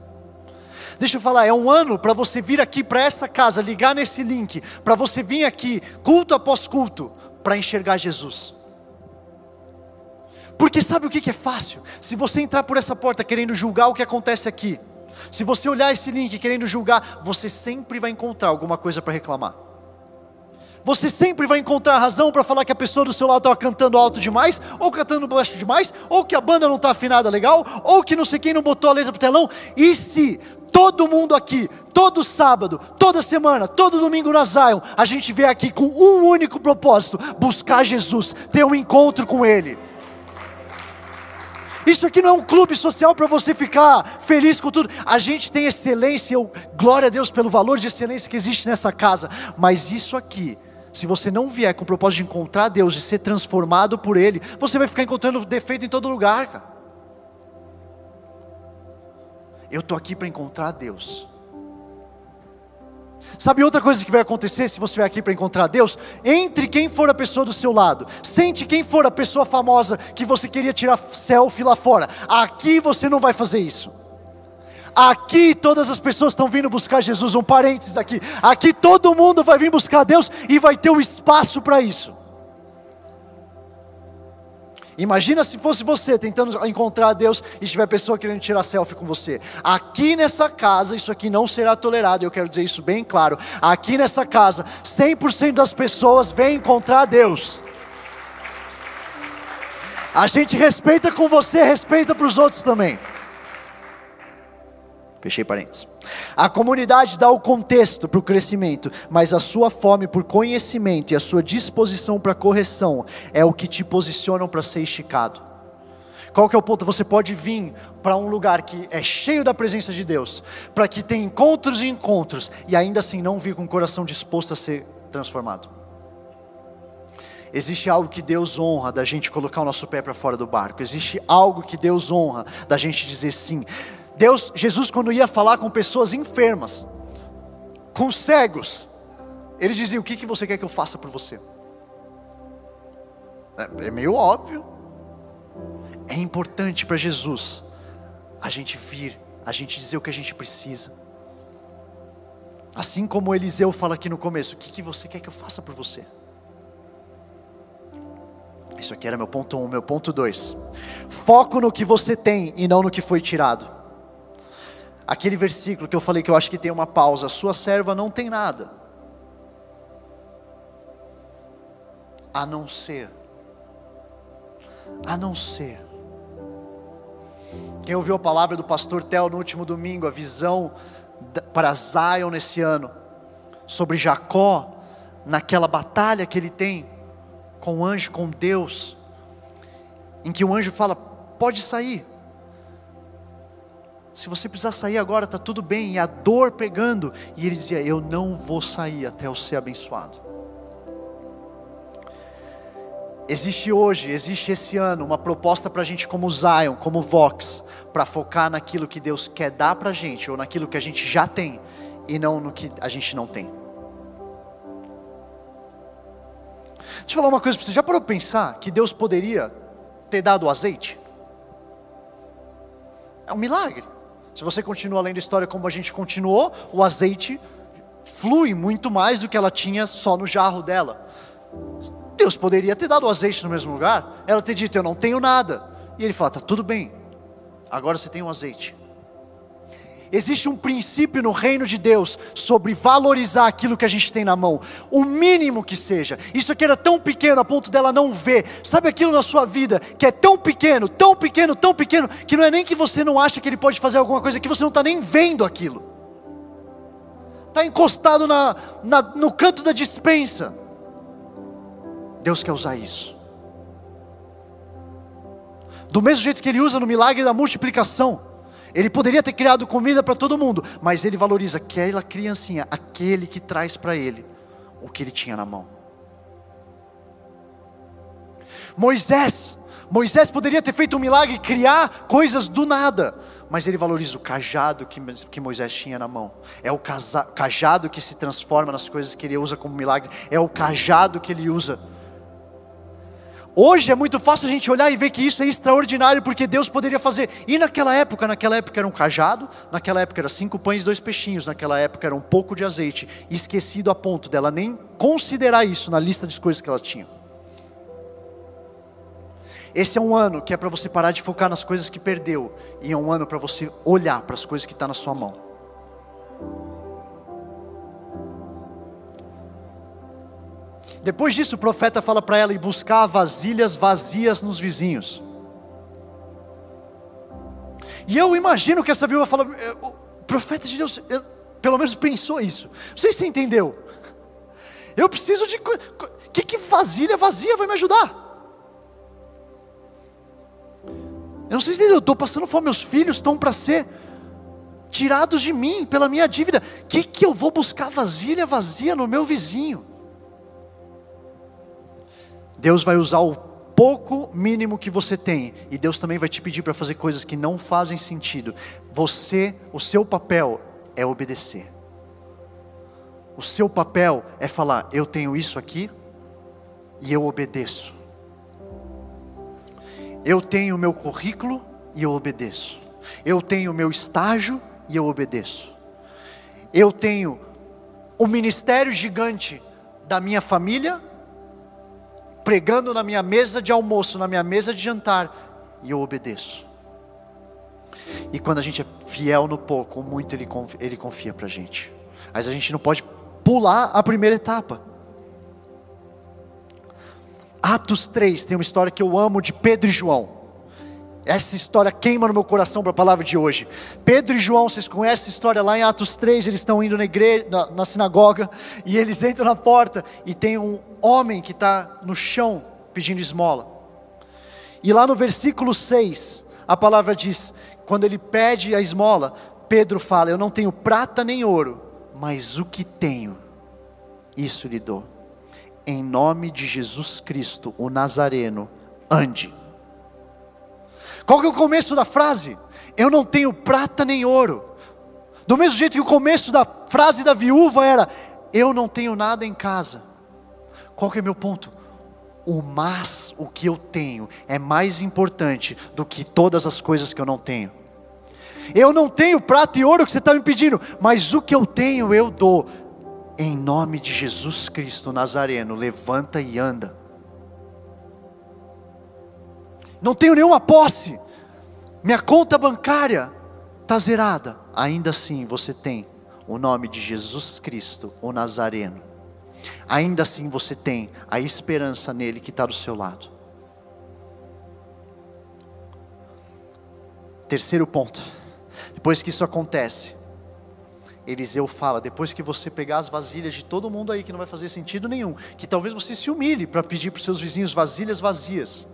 Deixa eu falar, é um ano para você vir aqui para essa casa, ligar nesse link, para você vir aqui, culto após culto, para enxergar Jesus. Porque sabe o que é fácil? Se você entrar por essa porta querendo julgar o que acontece aqui, se você olhar esse link querendo julgar, você sempre vai encontrar alguma coisa para reclamar. Você sempre vai encontrar razão para falar que a pessoa do seu lado estava cantando alto demais, ou cantando baixo demais, ou que a banda não está afinada legal, ou que não sei quem não botou a letra para o telão. E se todo mundo aqui, todo sábado, toda semana, todo domingo na Zion, a gente vê aqui com um único propósito: buscar Jesus, ter um encontro com Ele. Isso aqui não é um clube social para você ficar feliz com tudo. A gente tem excelência, eu, glória a Deus pelo valor de excelência que existe nessa casa. Mas isso aqui, se você não vier com o propósito de encontrar Deus e ser transformado por Ele, você vai ficar encontrando defeito em todo lugar, cara. Eu estou aqui para encontrar Deus. Sabe outra coisa que vai acontecer se você vier aqui para encontrar Deus? Entre quem for a pessoa do seu lado, sente quem for a pessoa famosa que você queria tirar selfie lá fora. Aqui você não vai fazer isso. Aqui todas as pessoas estão vindo buscar Jesus. Um parênteses aqui. Aqui todo mundo vai vir buscar Deus e vai ter o um espaço para isso. Imagina se fosse você tentando encontrar Deus e tiver pessoa querendo tirar selfie com você. Aqui nessa casa, isso aqui não será tolerado, eu quero dizer isso bem claro. Aqui nessa casa, 100% das pessoas vêm encontrar Deus. A gente respeita com você, respeita para os outros também. Fechei parênteses. A comunidade dá o contexto para o crescimento, mas a sua fome por conhecimento e a sua disposição para correção é o que te posicionam para ser esticado. Qual que é o ponto? Você pode vir para um lugar que é cheio da presença de Deus, para que tenha encontros e encontros, e ainda assim não vir com o coração disposto a ser transformado. Existe algo que Deus honra da gente colocar o nosso pé para fora do barco. Existe algo que Deus honra da gente dizer sim. Deus, Jesus, quando ia falar com pessoas enfermas, com cegos, ele dizia: O que, que você quer que eu faça por você? É, é meio óbvio. É importante para Jesus a gente vir, a gente dizer o que a gente precisa. Assim como Eliseu fala aqui no começo: O que, que você quer que eu faça por você? Isso aqui era meu ponto 1, um, meu ponto 2. Foco no que você tem e não no que foi tirado aquele versículo que eu falei que eu acho que tem uma pausa: sua serva não tem nada, a não ser, a não ser. Quem ouviu a palavra do pastor Tel no último domingo, a visão para Zion nesse ano, sobre Jacó, naquela batalha que ele tem com o anjo, com Deus, em que o anjo fala: pode sair, se você precisar sair agora, está tudo bem, e a dor pegando. E ele dizia: Eu não vou sair até eu ser abençoado. Existe hoje, existe esse ano, uma proposta para a gente, como Zion, como Vox, para focar naquilo que Deus quer dar para a gente, ou naquilo que a gente já tem, e não no que a gente não tem. Deixa eu falar uma coisa para você. Já parou para pensar que Deus poderia ter dado o azeite? É um milagre. Se você continua lendo a história como a gente continuou, o azeite flui muito mais do que ela tinha só no jarro dela. Deus poderia ter dado o azeite no mesmo lugar, ela ter dito: Eu não tenho nada. E ele fala: Tá tudo bem, agora você tem um azeite. Existe um princípio no reino de Deus sobre valorizar aquilo que a gente tem na mão, o mínimo que seja. Isso aqui era tão pequeno a ponto dela não ver. Sabe aquilo na sua vida que é tão pequeno, tão pequeno, tão pequeno, que não é nem que você não acha que ele pode fazer alguma coisa, que você não está nem vendo aquilo. Está encostado na, na, no canto da dispensa. Deus quer usar isso. Do mesmo jeito que Ele usa no milagre da multiplicação. Ele poderia ter criado comida para todo mundo, mas ele valoriza aquela criancinha, aquele que traz para ele o que ele tinha na mão. Moisés, Moisés poderia ter feito um milagre, criar coisas do nada, mas ele valoriza o cajado que, que Moisés tinha na mão. É o cajado que se transforma nas coisas que ele usa como milagre, é o cajado que ele usa Hoje é muito fácil a gente olhar e ver que isso é extraordinário, porque Deus poderia fazer. E naquela época, naquela época era um cajado, naquela época era cinco pães e dois peixinhos, naquela época era um pouco de azeite, esquecido a ponto dela nem considerar isso na lista de coisas que ela tinha. Esse é um ano que é para você parar de focar nas coisas que perdeu, e é um ano para você olhar para as coisas que estão tá na sua mão. Depois disso, o profeta fala para ela ir buscar vasilhas vazias nos vizinhos. E eu imagino que essa viúva fala, o profeta de Deus, eu, pelo menos pensou isso. Não sei se você entendeu. Eu preciso de. Que, que vasilha vazia vai me ajudar? Eu não sei se eu estou passando fome, meus filhos estão para ser tirados de mim pela minha dívida. Que que eu vou buscar vasilha vazia no meu vizinho? Deus vai usar o pouco mínimo que você tem, e Deus também vai te pedir para fazer coisas que não fazem sentido. Você, o seu papel é obedecer. O seu papel é falar: eu tenho isso aqui e eu obedeço. Eu tenho o meu currículo e eu obedeço. Eu tenho o meu estágio e eu obedeço. Eu tenho o ministério gigante da minha família pregando na minha mesa de almoço, na minha mesa de jantar, e eu obedeço. E quando a gente é fiel no pouco, muito Ele confia, ele confia para a gente. Mas a gente não pode pular a primeira etapa. Atos 3 tem uma história que eu amo de Pedro e João. Essa história queima no meu coração para a palavra de hoje. Pedro e João, vocês conhecem a história lá em Atos 3, eles estão indo na igreja, na, na sinagoga, e eles entram na porta e tem um homem que está no chão pedindo esmola. E lá no versículo 6, a palavra diz: quando ele pede a esmola, Pedro fala: Eu não tenho prata nem ouro, mas o que tenho, isso lhe dou. Em nome de Jesus Cristo, o Nazareno, ande. Qual que é o começo da frase? Eu não tenho prata nem ouro. Do mesmo jeito que o começo da frase da viúva era: Eu não tenho nada em casa. Qual que é meu ponto? O mas, o que eu tenho, é mais importante do que todas as coisas que eu não tenho. Eu não tenho prata e ouro que você está me pedindo, mas o que eu tenho eu dou. Em nome de Jesus Cristo Nazareno, levanta e anda não tenho nenhuma posse, minha conta bancária está zerada. Ainda assim você tem o nome de Jesus Cristo, o Nazareno. Ainda assim você tem a esperança nele que está do seu lado. Terceiro ponto. Depois que isso acontece, Eliseu fala: depois que você pegar as vasilhas de todo mundo aí, que não vai fazer sentido nenhum, que talvez você se humilhe para pedir para os seus vizinhos vasilhas vazias.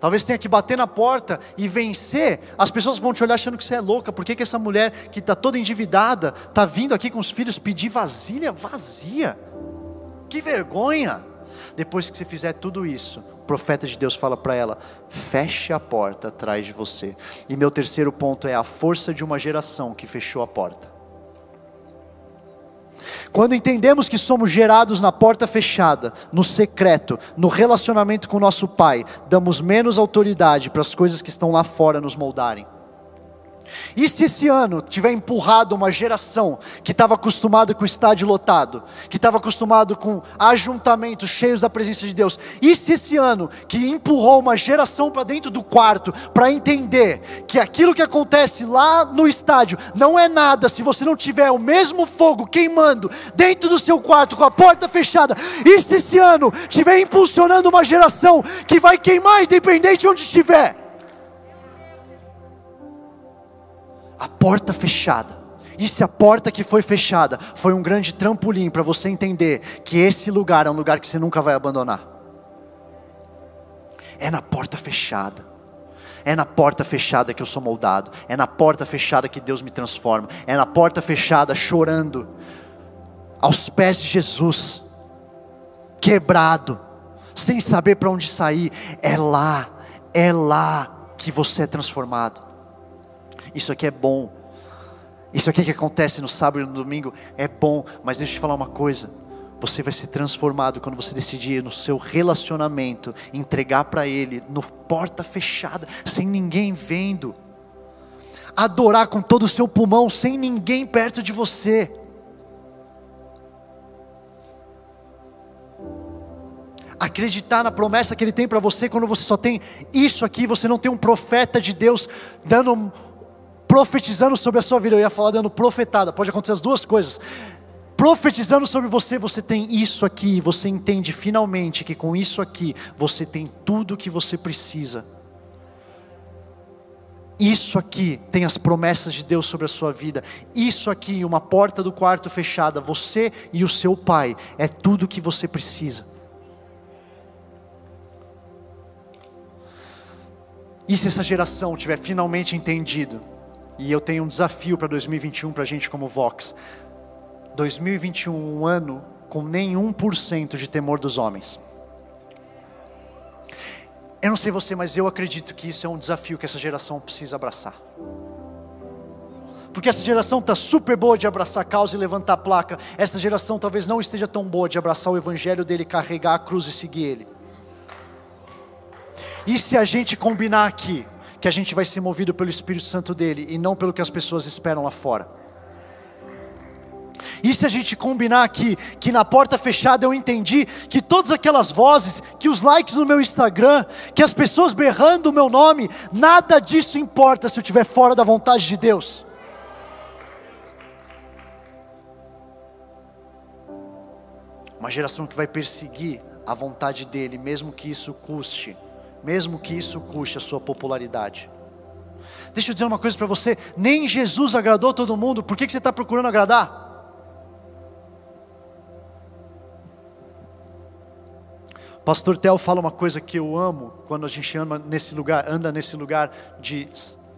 Talvez tenha que bater na porta e vencer. As pessoas vão te olhar achando que você é louca. Por que, que essa mulher que está toda endividada está vindo aqui com os filhos pedir vasilha vazia? Que vergonha! Depois que você fizer tudo isso, o profeta de Deus fala para ela: feche a porta atrás de você. E meu terceiro ponto é a força de uma geração que fechou a porta. Quando entendemos que somos gerados na porta fechada, no secreto, no relacionamento com nosso Pai, damos menos autoridade para as coisas que estão lá fora nos moldarem. E se esse ano tiver empurrado uma geração que estava acostumada com o estádio lotado, que estava acostumado com ajuntamentos cheios da presença de Deus, e se esse ano que empurrou uma geração para dentro do quarto para entender que aquilo que acontece lá no estádio não é nada se você não tiver o mesmo fogo queimando dentro do seu quarto com a porta fechada, e se esse ano tiver impulsionando uma geração que vai queimar independente de onde estiver, a porta fechada. E se a porta que foi fechada foi um grande trampolim para você entender que esse lugar é um lugar que você nunca vai abandonar. É na porta fechada. É na porta fechada que eu sou moldado. É na porta fechada que Deus me transforma. É na porta fechada, chorando, aos pés de Jesus, quebrado, sem saber para onde sair. É lá, é lá que você é transformado. Isso aqui é bom. Isso aqui que acontece no sábado e no domingo é bom, mas deixa eu te falar uma coisa. Você vai ser transformado quando você decidir no seu relacionamento entregar para Ele, no porta fechada, sem ninguém vendo. Adorar com todo o seu pulmão, sem ninguém perto de você. acreditar na promessa que Ele tem para você quando você só tem isso aqui, você não tem um profeta de Deus dando profetizando sobre a sua vida. Eu ia falar dando profetada, pode acontecer as duas coisas. Profetizando sobre você, você tem isso aqui, você entende finalmente que com isso aqui você tem tudo o que você precisa. Isso aqui tem as promessas de Deus sobre a sua vida. Isso aqui, uma porta do quarto fechada, você e o seu pai, é tudo o que você precisa. E se essa geração tiver finalmente entendido e eu tenho um desafio para 2021 para a gente como Vox. 2021, um ano com nenhum por cento de temor dos homens. Eu não sei você, mas eu acredito que isso é um desafio que essa geração precisa abraçar. Porque essa geração está super boa de abraçar a causa e levantar a placa. Essa geração talvez não esteja tão boa de abraçar o evangelho dele, carregar a cruz e seguir ele. E se a gente combinar aqui, que a gente vai ser movido pelo Espírito Santo dele e não pelo que as pessoas esperam lá fora. E se a gente combinar aqui que na porta fechada eu entendi que todas aquelas vozes, que os likes no meu Instagram, que as pessoas berrando o meu nome, nada disso importa se eu estiver fora da vontade de Deus. Uma geração que vai perseguir a vontade dele, mesmo que isso custe mesmo que isso custe a sua popularidade. Deixa eu dizer uma coisa para você: nem Jesus agradou todo mundo, por que, você está procurando agradar? Pastor Tel fala uma coisa que eu amo quando a gente anda nesse lugar, anda nesse lugar de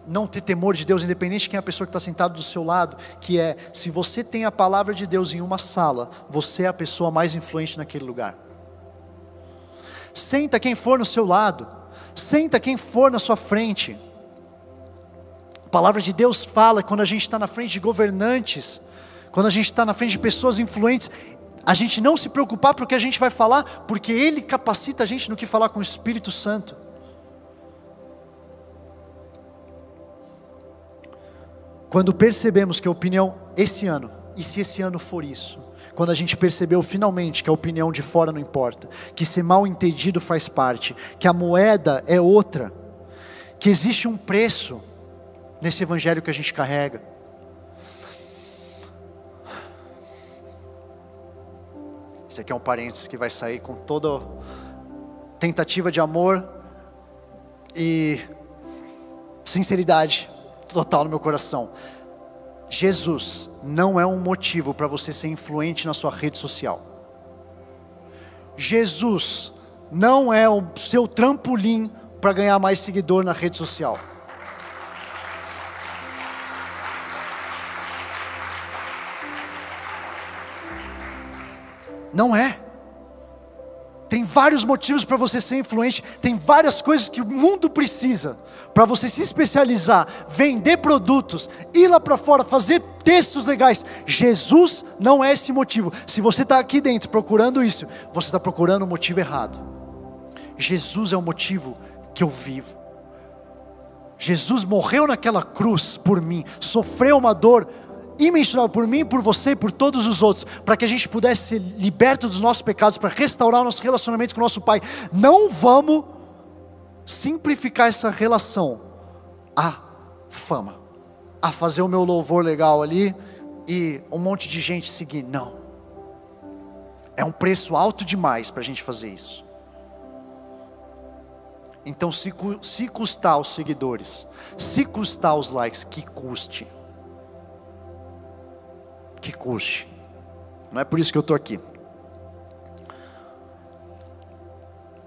não ter temor de Deus, independente de quem é a pessoa que está sentada do seu lado, que é se você tem a palavra de Deus em uma sala, você é a pessoa mais influente naquele lugar. Senta quem for no seu lado, senta quem for na sua frente. A palavra de Deus fala quando a gente está na frente de governantes, quando a gente está na frente de pessoas influentes, a gente não se preocupar porque a gente vai falar, porque Ele capacita a gente no que falar com o Espírito Santo. Quando percebemos que a opinião esse ano, e se esse ano for isso, quando a gente percebeu finalmente que a opinião de fora não importa, que ser mal entendido faz parte, que a moeda é outra, que existe um preço nesse evangelho que a gente carrega. Esse aqui é um parênteses que vai sair com toda tentativa de amor e sinceridade total no meu coração. Jesus não é um motivo para você ser influente na sua rede social. Jesus não é o seu trampolim para ganhar mais seguidor na rede social. Não é. Vários motivos para você ser influente, tem várias coisas que o mundo precisa para você se especializar, vender produtos, ir lá para fora, fazer textos legais. Jesus não é esse motivo. Se você está aqui dentro procurando isso, você está procurando o motivo errado. Jesus é o motivo que eu vivo. Jesus morreu naquela cruz por mim, sofreu uma dor imensurável por mim, por você e por todos os outros, para que a gente pudesse ser liberto dos nossos pecados, para restaurar o nosso relacionamento com o nosso Pai. Não vamos simplificar essa relação à fama, a fazer o meu louvor legal ali e um monte de gente seguir. Não. É um preço alto demais para a gente fazer isso. Então, se, se custar os seguidores, se custar os likes, que custe. Que custe. Não é por isso que eu estou aqui.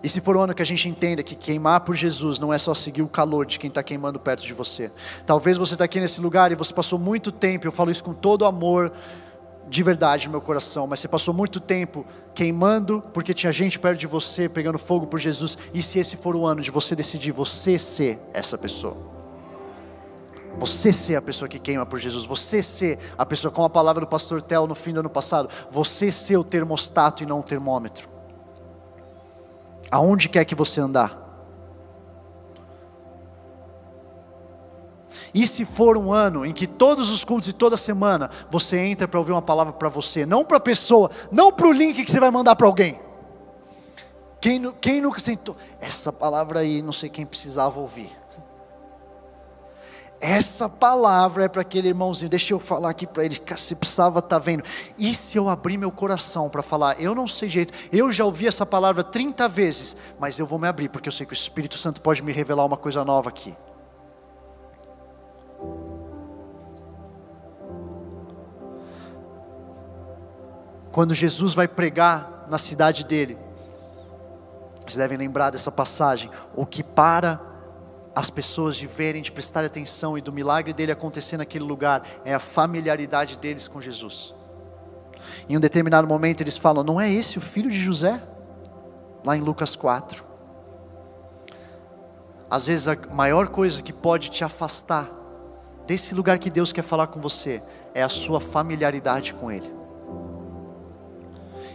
E se for o ano que a gente entenda que queimar por Jesus não é só seguir o calor de quem está queimando perto de você. Talvez você está aqui nesse lugar e você passou muito tempo, eu falo isso com todo amor, de verdade no meu coração, mas você passou muito tempo queimando porque tinha gente perto de você pegando fogo por Jesus. E se esse for o ano de você decidir você ser essa pessoa? Você ser a pessoa que queima por Jesus, você ser a pessoa, com a palavra do pastor Tel no fim do ano passado, você ser o termostato e não o termômetro. Aonde quer que você andar? E se for um ano em que todos os cultos e toda semana você entra para ouvir uma palavra para você, não para a pessoa, não para o link que você vai mandar para alguém. Quem, quem nunca sentou? Essa palavra aí, não sei quem precisava ouvir. Essa palavra é para aquele irmãozinho. Deixa eu falar aqui para ele. Você precisava estar tá vendo. E se eu abrir meu coração para falar? Eu não sei jeito. Eu já ouvi essa palavra 30 vezes. Mas eu vou me abrir, porque eu sei que o Espírito Santo pode me revelar uma coisa nova aqui. quando Jesus vai pregar na cidade dele. Vocês devem lembrar dessa passagem. O que para as pessoas de verem, de prestar atenção e do milagre dele acontecer naquele lugar é a familiaridade deles com Jesus. Em um determinado momento eles falam: Não é esse o filho de José? Lá em Lucas 4. Às vezes a maior coisa que pode te afastar desse lugar que Deus quer falar com você é a sua familiaridade com Ele.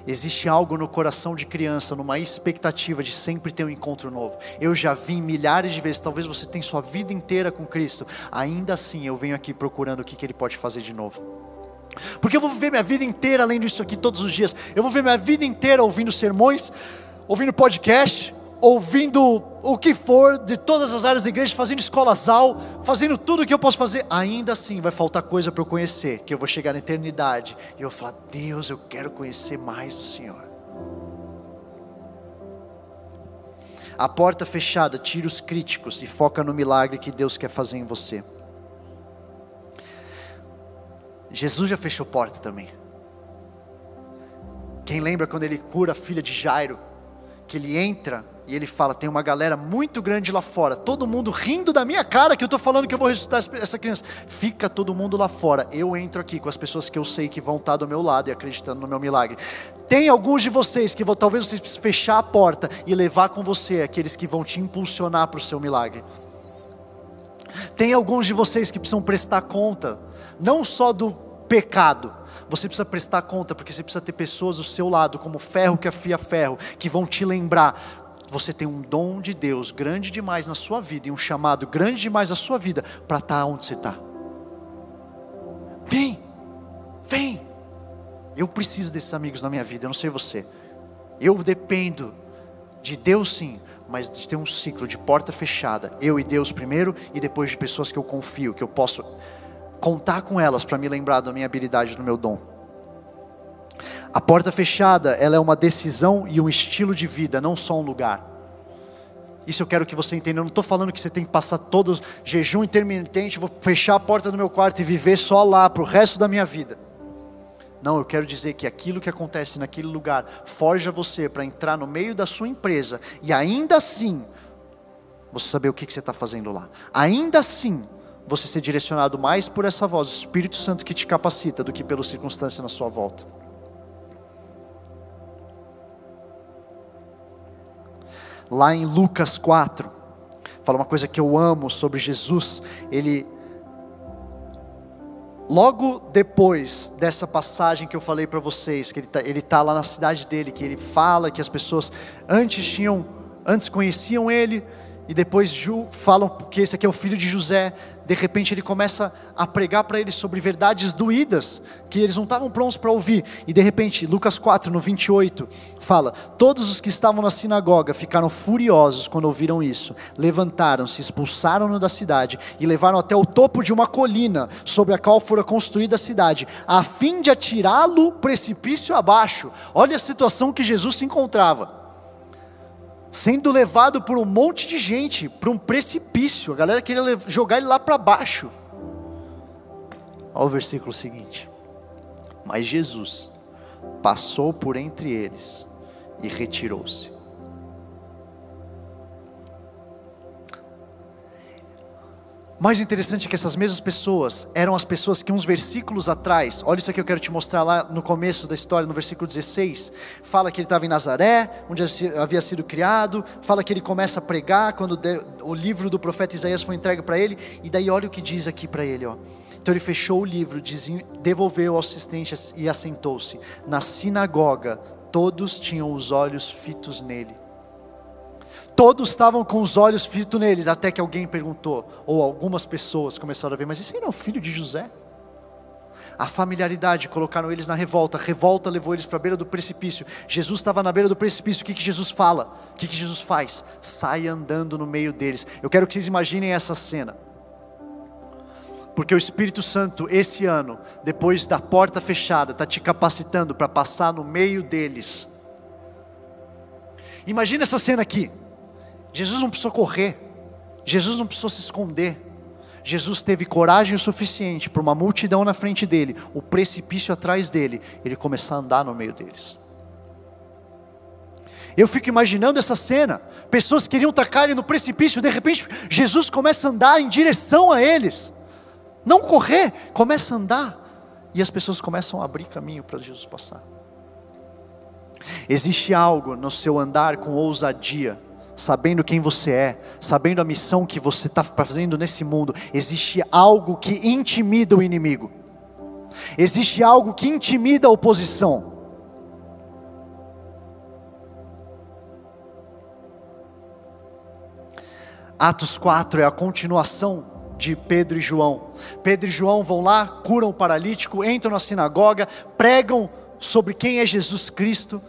Existe algo no coração de criança, numa expectativa de sempre ter um encontro novo. Eu já vim milhares de vezes, talvez você tenha sua vida inteira com Cristo, ainda assim eu venho aqui procurando o que, que Ele pode fazer de novo. Porque eu vou viver minha vida inteira além disso aqui todos os dias. Eu vou viver minha vida inteira ouvindo sermões, ouvindo podcast, ouvindo o que for de todas as áreas da igreja, fazendo escola-sal, fazendo tudo o que eu posso fazer, ainda assim vai faltar coisa para eu conhecer, que eu vou chegar na eternidade e eu vou falar: Deus, eu quero conhecer mais o Senhor. A porta fechada tira os críticos e foca no milagre que Deus quer fazer em você. Jesus já fechou porta também. Quem lembra quando ele cura a filha de Jairo? Que ele entra e ele fala: tem uma galera muito grande lá fora, todo mundo rindo da minha cara que eu estou falando que eu vou ressuscitar essa criança. Fica todo mundo lá fora. Eu entro aqui com as pessoas que eu sei que vão estar do meu lado e acreditando no meu milagre. Tem alguns de vocês que vão, talvez precisem fechar a porta e levar com você aqueles que vão te impulsionar para o seu milagre. Tem alguns de vocês que precisam prestar conta, não só do pecado, você precisa prestar conta, porque você precisa ter pessoas do seu lado, como ferro que afia ferro, que vão te lembrar: você tem um dom de Deus grande demais na sua vida e um chamado grande demais na sua vida para estar tá onde você está. Vem, vem. Eu preciso desses amigos na minha vida, eu não sei você. Eu dependo de Deus sim, mas de ter um ciclo de porta fechada, eu e Deus primeiro e depois de pessoas que eu confio, que eu posso contar com elas para me lembrar da minha habilidade, do meu dom. A porta fechada, ela é uma decisão e um estilo de vida, não só um lugar. Isso eu quero que você entenda. Eu não estou falando que você tem que passar todos jejum intermitente, vou fechar a porta do meu quarto e viver só lá para o resto da minha vida. Não, eu quero dizer que aquilo que acontece naquele lugar forja você para entrar no meio da sua empresa e ainda assim você saber o que, que você está fazendo lá. Ainda assim você ser direcionado mais por essa voz, o Espírito Santo que te capacita, do que pelas circunstâncias na sua volta. Lá em Lucas 4, fala uma coisa que eu amo sobre Jesus. Ele, logo depois dessa passagem que eu falei para vocês, que ele está ele tá lá na cidade dele, que ele fala que as pessoas antes tinham, antes conheciam ele, e depois Ju, falam que esse aqui é o filho de José. De repente ele começa a pregar para eles sobre verdades doídas, que eles não estavam prontos para ouvir. E de repente, Lucas 4, no 28, fala: Todos os que estavam na sinagoga ficaram furiosos quando ouviram isso. Levantaram-se, expulsaram-no da cidade e levaram até o topo de uma colina sobre a qual fora construída a cidade, a fim de atirá-lo precipício abaixo. Olha a situação que Jesus se encontrava sendo levado por um monte de gente para um precipício. A galera queria jogar ele lá para baixo. Olha o versículo seguinte. Mas Jesus passou por entre eles e retirou-se. Mais interessante é que essas mesmas pessoas eram as pessoas que uns versículos atrás, olha isso aqui eu quero te mostrar lá no começo da história, no versículo 16, fala que ele estava em Nazaré, onde havia sido criado, fala que ele começa a pregar quando o livro do profeta Isaías foi entregue para ele, e daí olha o que diz aqui para ele, ó. Então ele fechou o livro, devolveu ao assistente e assentou-se. Na sinagoga, todos tinham os olhos fitos nele. Todos estavam com os olhos fitos neles, até que alguém perguntou, ou algumas pessoas começaram a ver, mas esse não é o filho de José? A familiaridade colocaram eles na revolta, a revolta levou eles para a beira do precipício. Jesus estava na beira do precipício, o que, que Jesus fala? O que, que Jesus faz? Sai andando no meio deles. Eu quero que vocês imaginem essa cena. Porque o Espírito Santo, esse ano, depois da porta fechada, está te capacitando para passar no meio deles. Imagina essa cena aqui. Jesus não precisou correr, Jesus não precisou se esconder. Jesus teve coragem o suficiente para uma multidão na frente dele, o precipício atrás dele, ele começar a andar no meio deles. Eu fico imaginando essa cena, pessoas queriam tacar ele no precipício, de repente Jesus começa a andar em direção a eles, não correr, começa a andar, e as pessoas começam a abrir caminho para Jesus passar. Existe algo no seu andar com ousadia, sabendo quem você é, sabendo a missão que você está fazendo nesse mundo, existe algo que intimida o inimigo, existe algo que intimida a oposição. Atos 4 é a continuação de Pedro e João. Pedro e João vão lá, curam o paralítico, entram na sinagoga, pregam sobre quem é Jesus Cristo,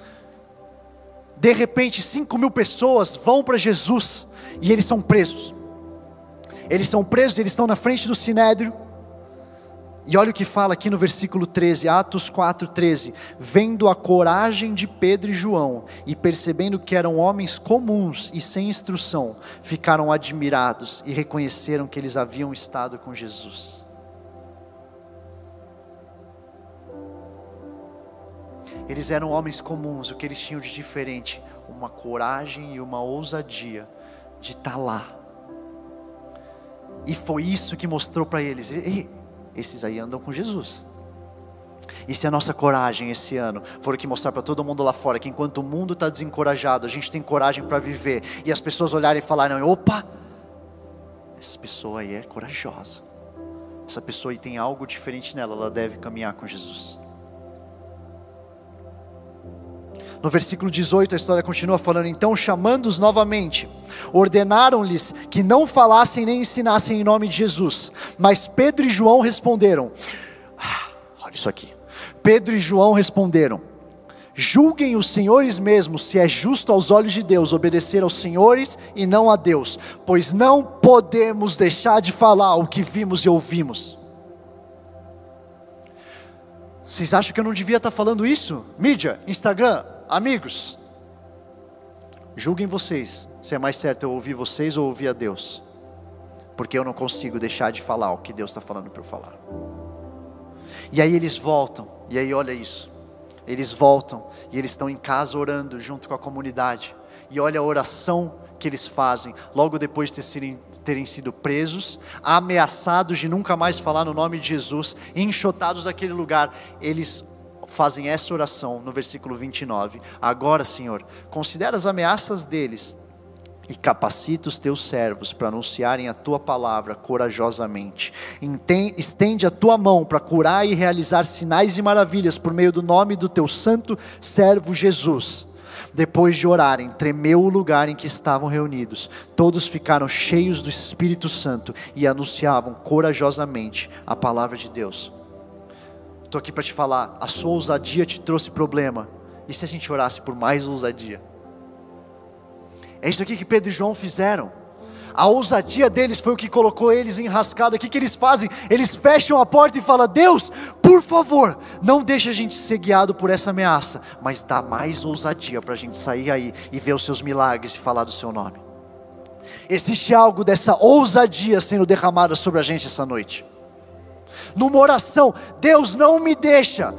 de repente, 5 mil pessoas vão para Jesus e eles são presos. Eles são presos, eles estão na frente do sinédrio. E olha o que fala aqui no versículo 13, Atos 4, 13. Vendo a coragem de Pedro e João, e percebendo que eram homens comuns e sem instrução, ficaram admirados e reconheceram que eles haviam estado com Jesus. Eles eram homens comuns, o que eles tinham de diferente? Uma coragem e uma ousadia de estar tá lá. E foi isso que mostrou para eles: Ei, esses aí andam com Jesus. E se a nossa coragem esse ano for que mostrar para todo mundo lá fora que enquanto o mundo está desencorajado, a gente tem coragem para viver, e as pessoas olharem e falarem: opa, essa pessoa aí é corajosa, essa pessoa aí tem algo diferente nela, ela deve caminhar com Jesus. No versículo 18, a história continua falando: Então, chamando-os novamente, ordenaram-lhes que não falassem nem ensinassem em nome de Jesus. Mas Pedro e João responderam: ah, Olha isso aqui. Pedro e João responderam: Julguem os senhores mesmos se é justo aos olhos de Deus obedecer aos senhores e não a Deus, pois não podemos deixar de falar o que vimos e ouvimos. Vocês acham que eu não devia estar falando isso? Mídia, Instagram, Amigos, julguem vocês se é mais certo eu ouvir vocês ou ouvir a Deus, porque eu não consigo deixar de falar o que Deus está falando para eu falar. E aí eles voltam, e aí olha isso, eles voltam e eles estão em casa orando junto com a comunidade, e olha a oração que eles fazem, logo depois de terem, terem sido presos, ameaçados de nunca mais falar no nome de Jesus, enxotados daquele lugar, eles fazem essa oração no versículo 29. Agora, Senhor, considera as ameaças deles e capacita os teus servos para anunciarem a tua palavra corajosamente. Estende a tua mão para curar e realizar sinais e maravilhas por meio do nome do teu santo servo Jesus. Depois de orarem, tremeu o lugar em que estavam reunidos. Todos ficaram cheios do Espírito Santo e anunciavam corajosamente a palavra de Deus. Estou aqui para te falar: a sua ousadia te trouxe problema. E se a gente orasse por mais ousadia? É isso aqui que Pedro e João fizeram. A ousadia deles foi o que colocou eles em. O que, que eles fazem? Eles fecham a porta e falam: Deus, por favor, não deixe a gente ser guiado por essa ameaça, mas dá mais ousadia para a gente sair aí e ver os seus milagres e falar do seu nome. Existe algo dessa ousadia sendo derramada sobre a gente essa noite. Numa oração, Deus não me deixa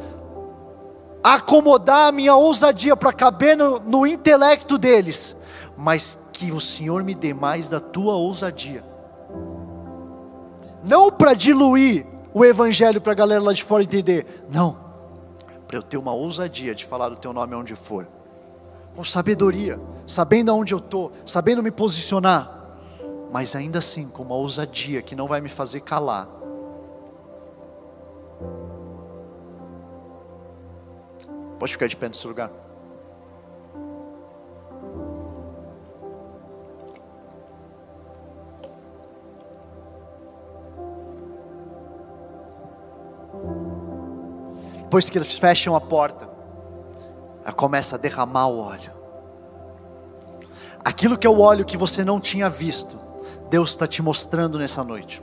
acomodar a minha ousadia para caber no, no intelecto deles mas que o Senhor me dê mais da tua ousadia. Não para diluir o evangelho para a galera lá de fora entender, não, para eu ter uma ousadia de falar do teu nome onde for, com sabedoria, sabendo aonde eu estou, sabendo me posicionar, mas ainda assim com uma ousadia que não vai me fazer calar. Pode ficar de pé nesse lugar. Depois que eles fecham a porta, ela começa a derramar o óleo. Aquilo que é o óleo que você não tinha visto, Deus está te mostrando nessa noite.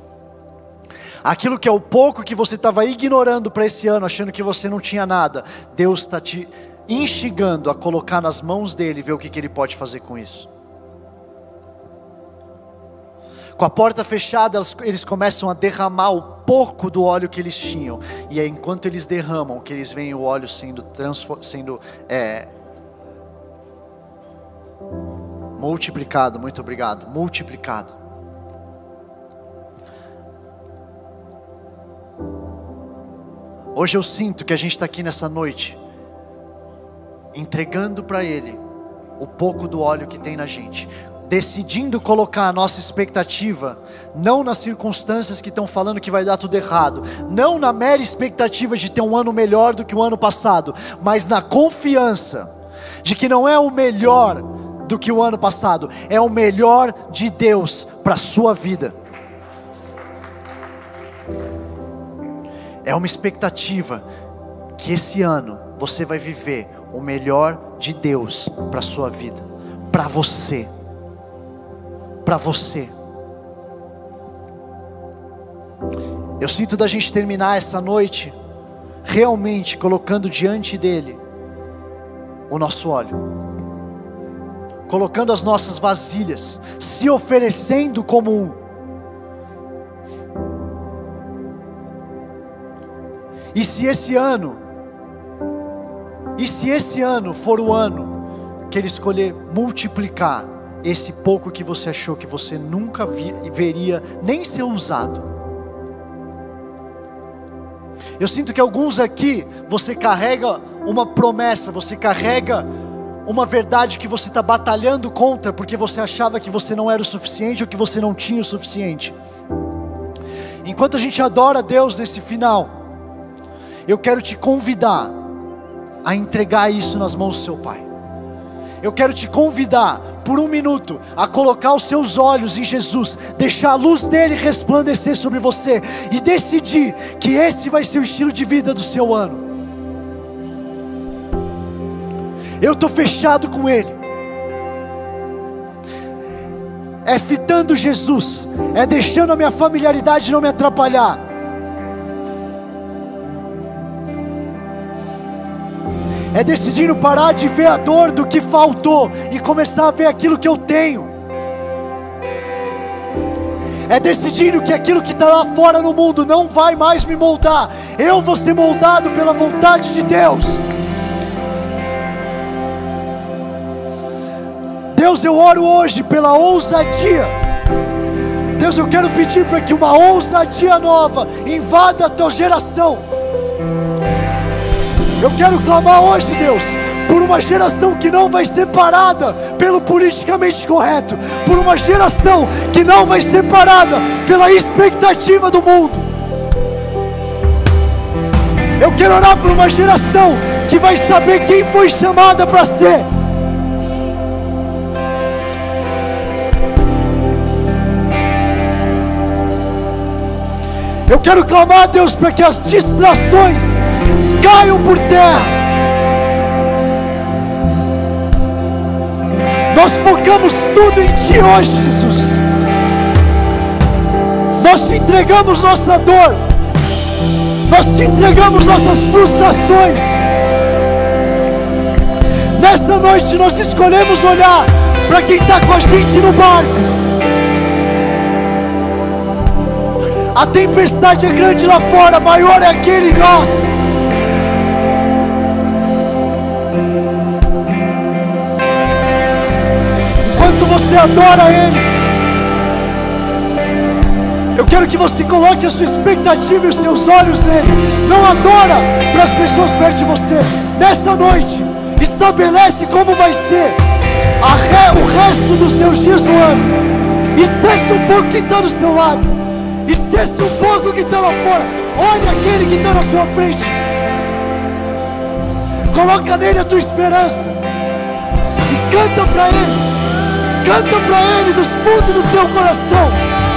Aquilo que é o pouco que você estava ignorando para esse ano, achando que você não tinha nada, Deus está te instigando a colocar nas mãos dele ver o que, que ele pode fazer com isso. Com a porta fechada, eles começam a derramar o pouco do óleo que eles tinham. E aí, enquanto eles derramam, que eles veem o óleo sendo, sendo é, multiplicado. Muito obrigado. Multiplicado. Hoje eu sinto que a gente está aqui nessa noite, entregando para Ele o pouco do óleo que tem na gente, decidindo colocar a nossa expectativa não nas circunstâncias que estão falando que vai dar tudo errado, não na mera expectativa de ter um ano melhor do que o ano passado, mas na confiança de que não é o melhor do que o ano passado, é o melhor de Deus para a sua vida. É uma expectativa que esse ano você vai viver o melhor de Deus para a sua vida, para você para você. Eu sinto da gente terminar essa noite realmente colocando diante dele o nosso óleo, colocando as nossas vasilhas, se oferecendo como um. E se esse ano, e se esse ano for o ano que ele escolher multiplicar, esse pouco que você achou que você nunca vi, veria nem ser usado. Eu sinto que alguns aqui, você carrega uma promessa, você carrega uma verdade que você está batalhando contra, porque você achava que você não era o suficiente ou que você não tinha o suficiente. Enquanto a gente adora Deus nesse final, eu quero te convidar a entregar isso nas mãos do seu Pai. Eu quero te convidar por um minuto a colocar os seus olhos em Jesus, deixar a luz dele resplandecer sobre você e decidir que esse vai ser o estilo de vida do seu ano. Eu estou fechado com Ele. É fitando Jesus, é deixando a minha familiaridade não me atrapalhar é decidindo parar de ver a dor do que faltou e começar a ver aquilo que eu tenho. É decidindo que aquilo que está lá fora no mundo não vai mais me moldar, eu vou ser moldado pela vontade de Deus. Deus, eu oro hoje pela ousadia. Deus, eu quero pedir para que uma ousadia nova invada a tua geração. Eu quero clamar hoje, Deus, por uma geração que não vai ser parada pelo politicamente correto, por uma geração que não vai ser parada pela expectativa do mundo. Eu quero orar por uma geração que vai saber quem foi chamada para ser. Eu quero clamar a Deus para que as distrações caiam por terra. Nós focamos tudo em Ti hoje, Jesus. Nós te entregamos nossa dor. Nós te entregamos nossas frustrações. Nesta noite nós escolhemos olhar para quem está com a gente no barco. A tempestade é grande lá fora, maior é aquele em nós. Enquanto você adora Ele, eu quero que você coloque a sua expectativa e os seus olhos nele. Não adora para as pessoas perto de você. Nesta noite, estabelece como vai ser re, o resto dos seus dias no ano. Esquece um pouco quem está do seu lado. Esquece um pouco que está lá fora. Olha aquele que está na sua frente. Coloca nele a tua esperança. E canta para ele. Canta para ele dos fundos do teu coração.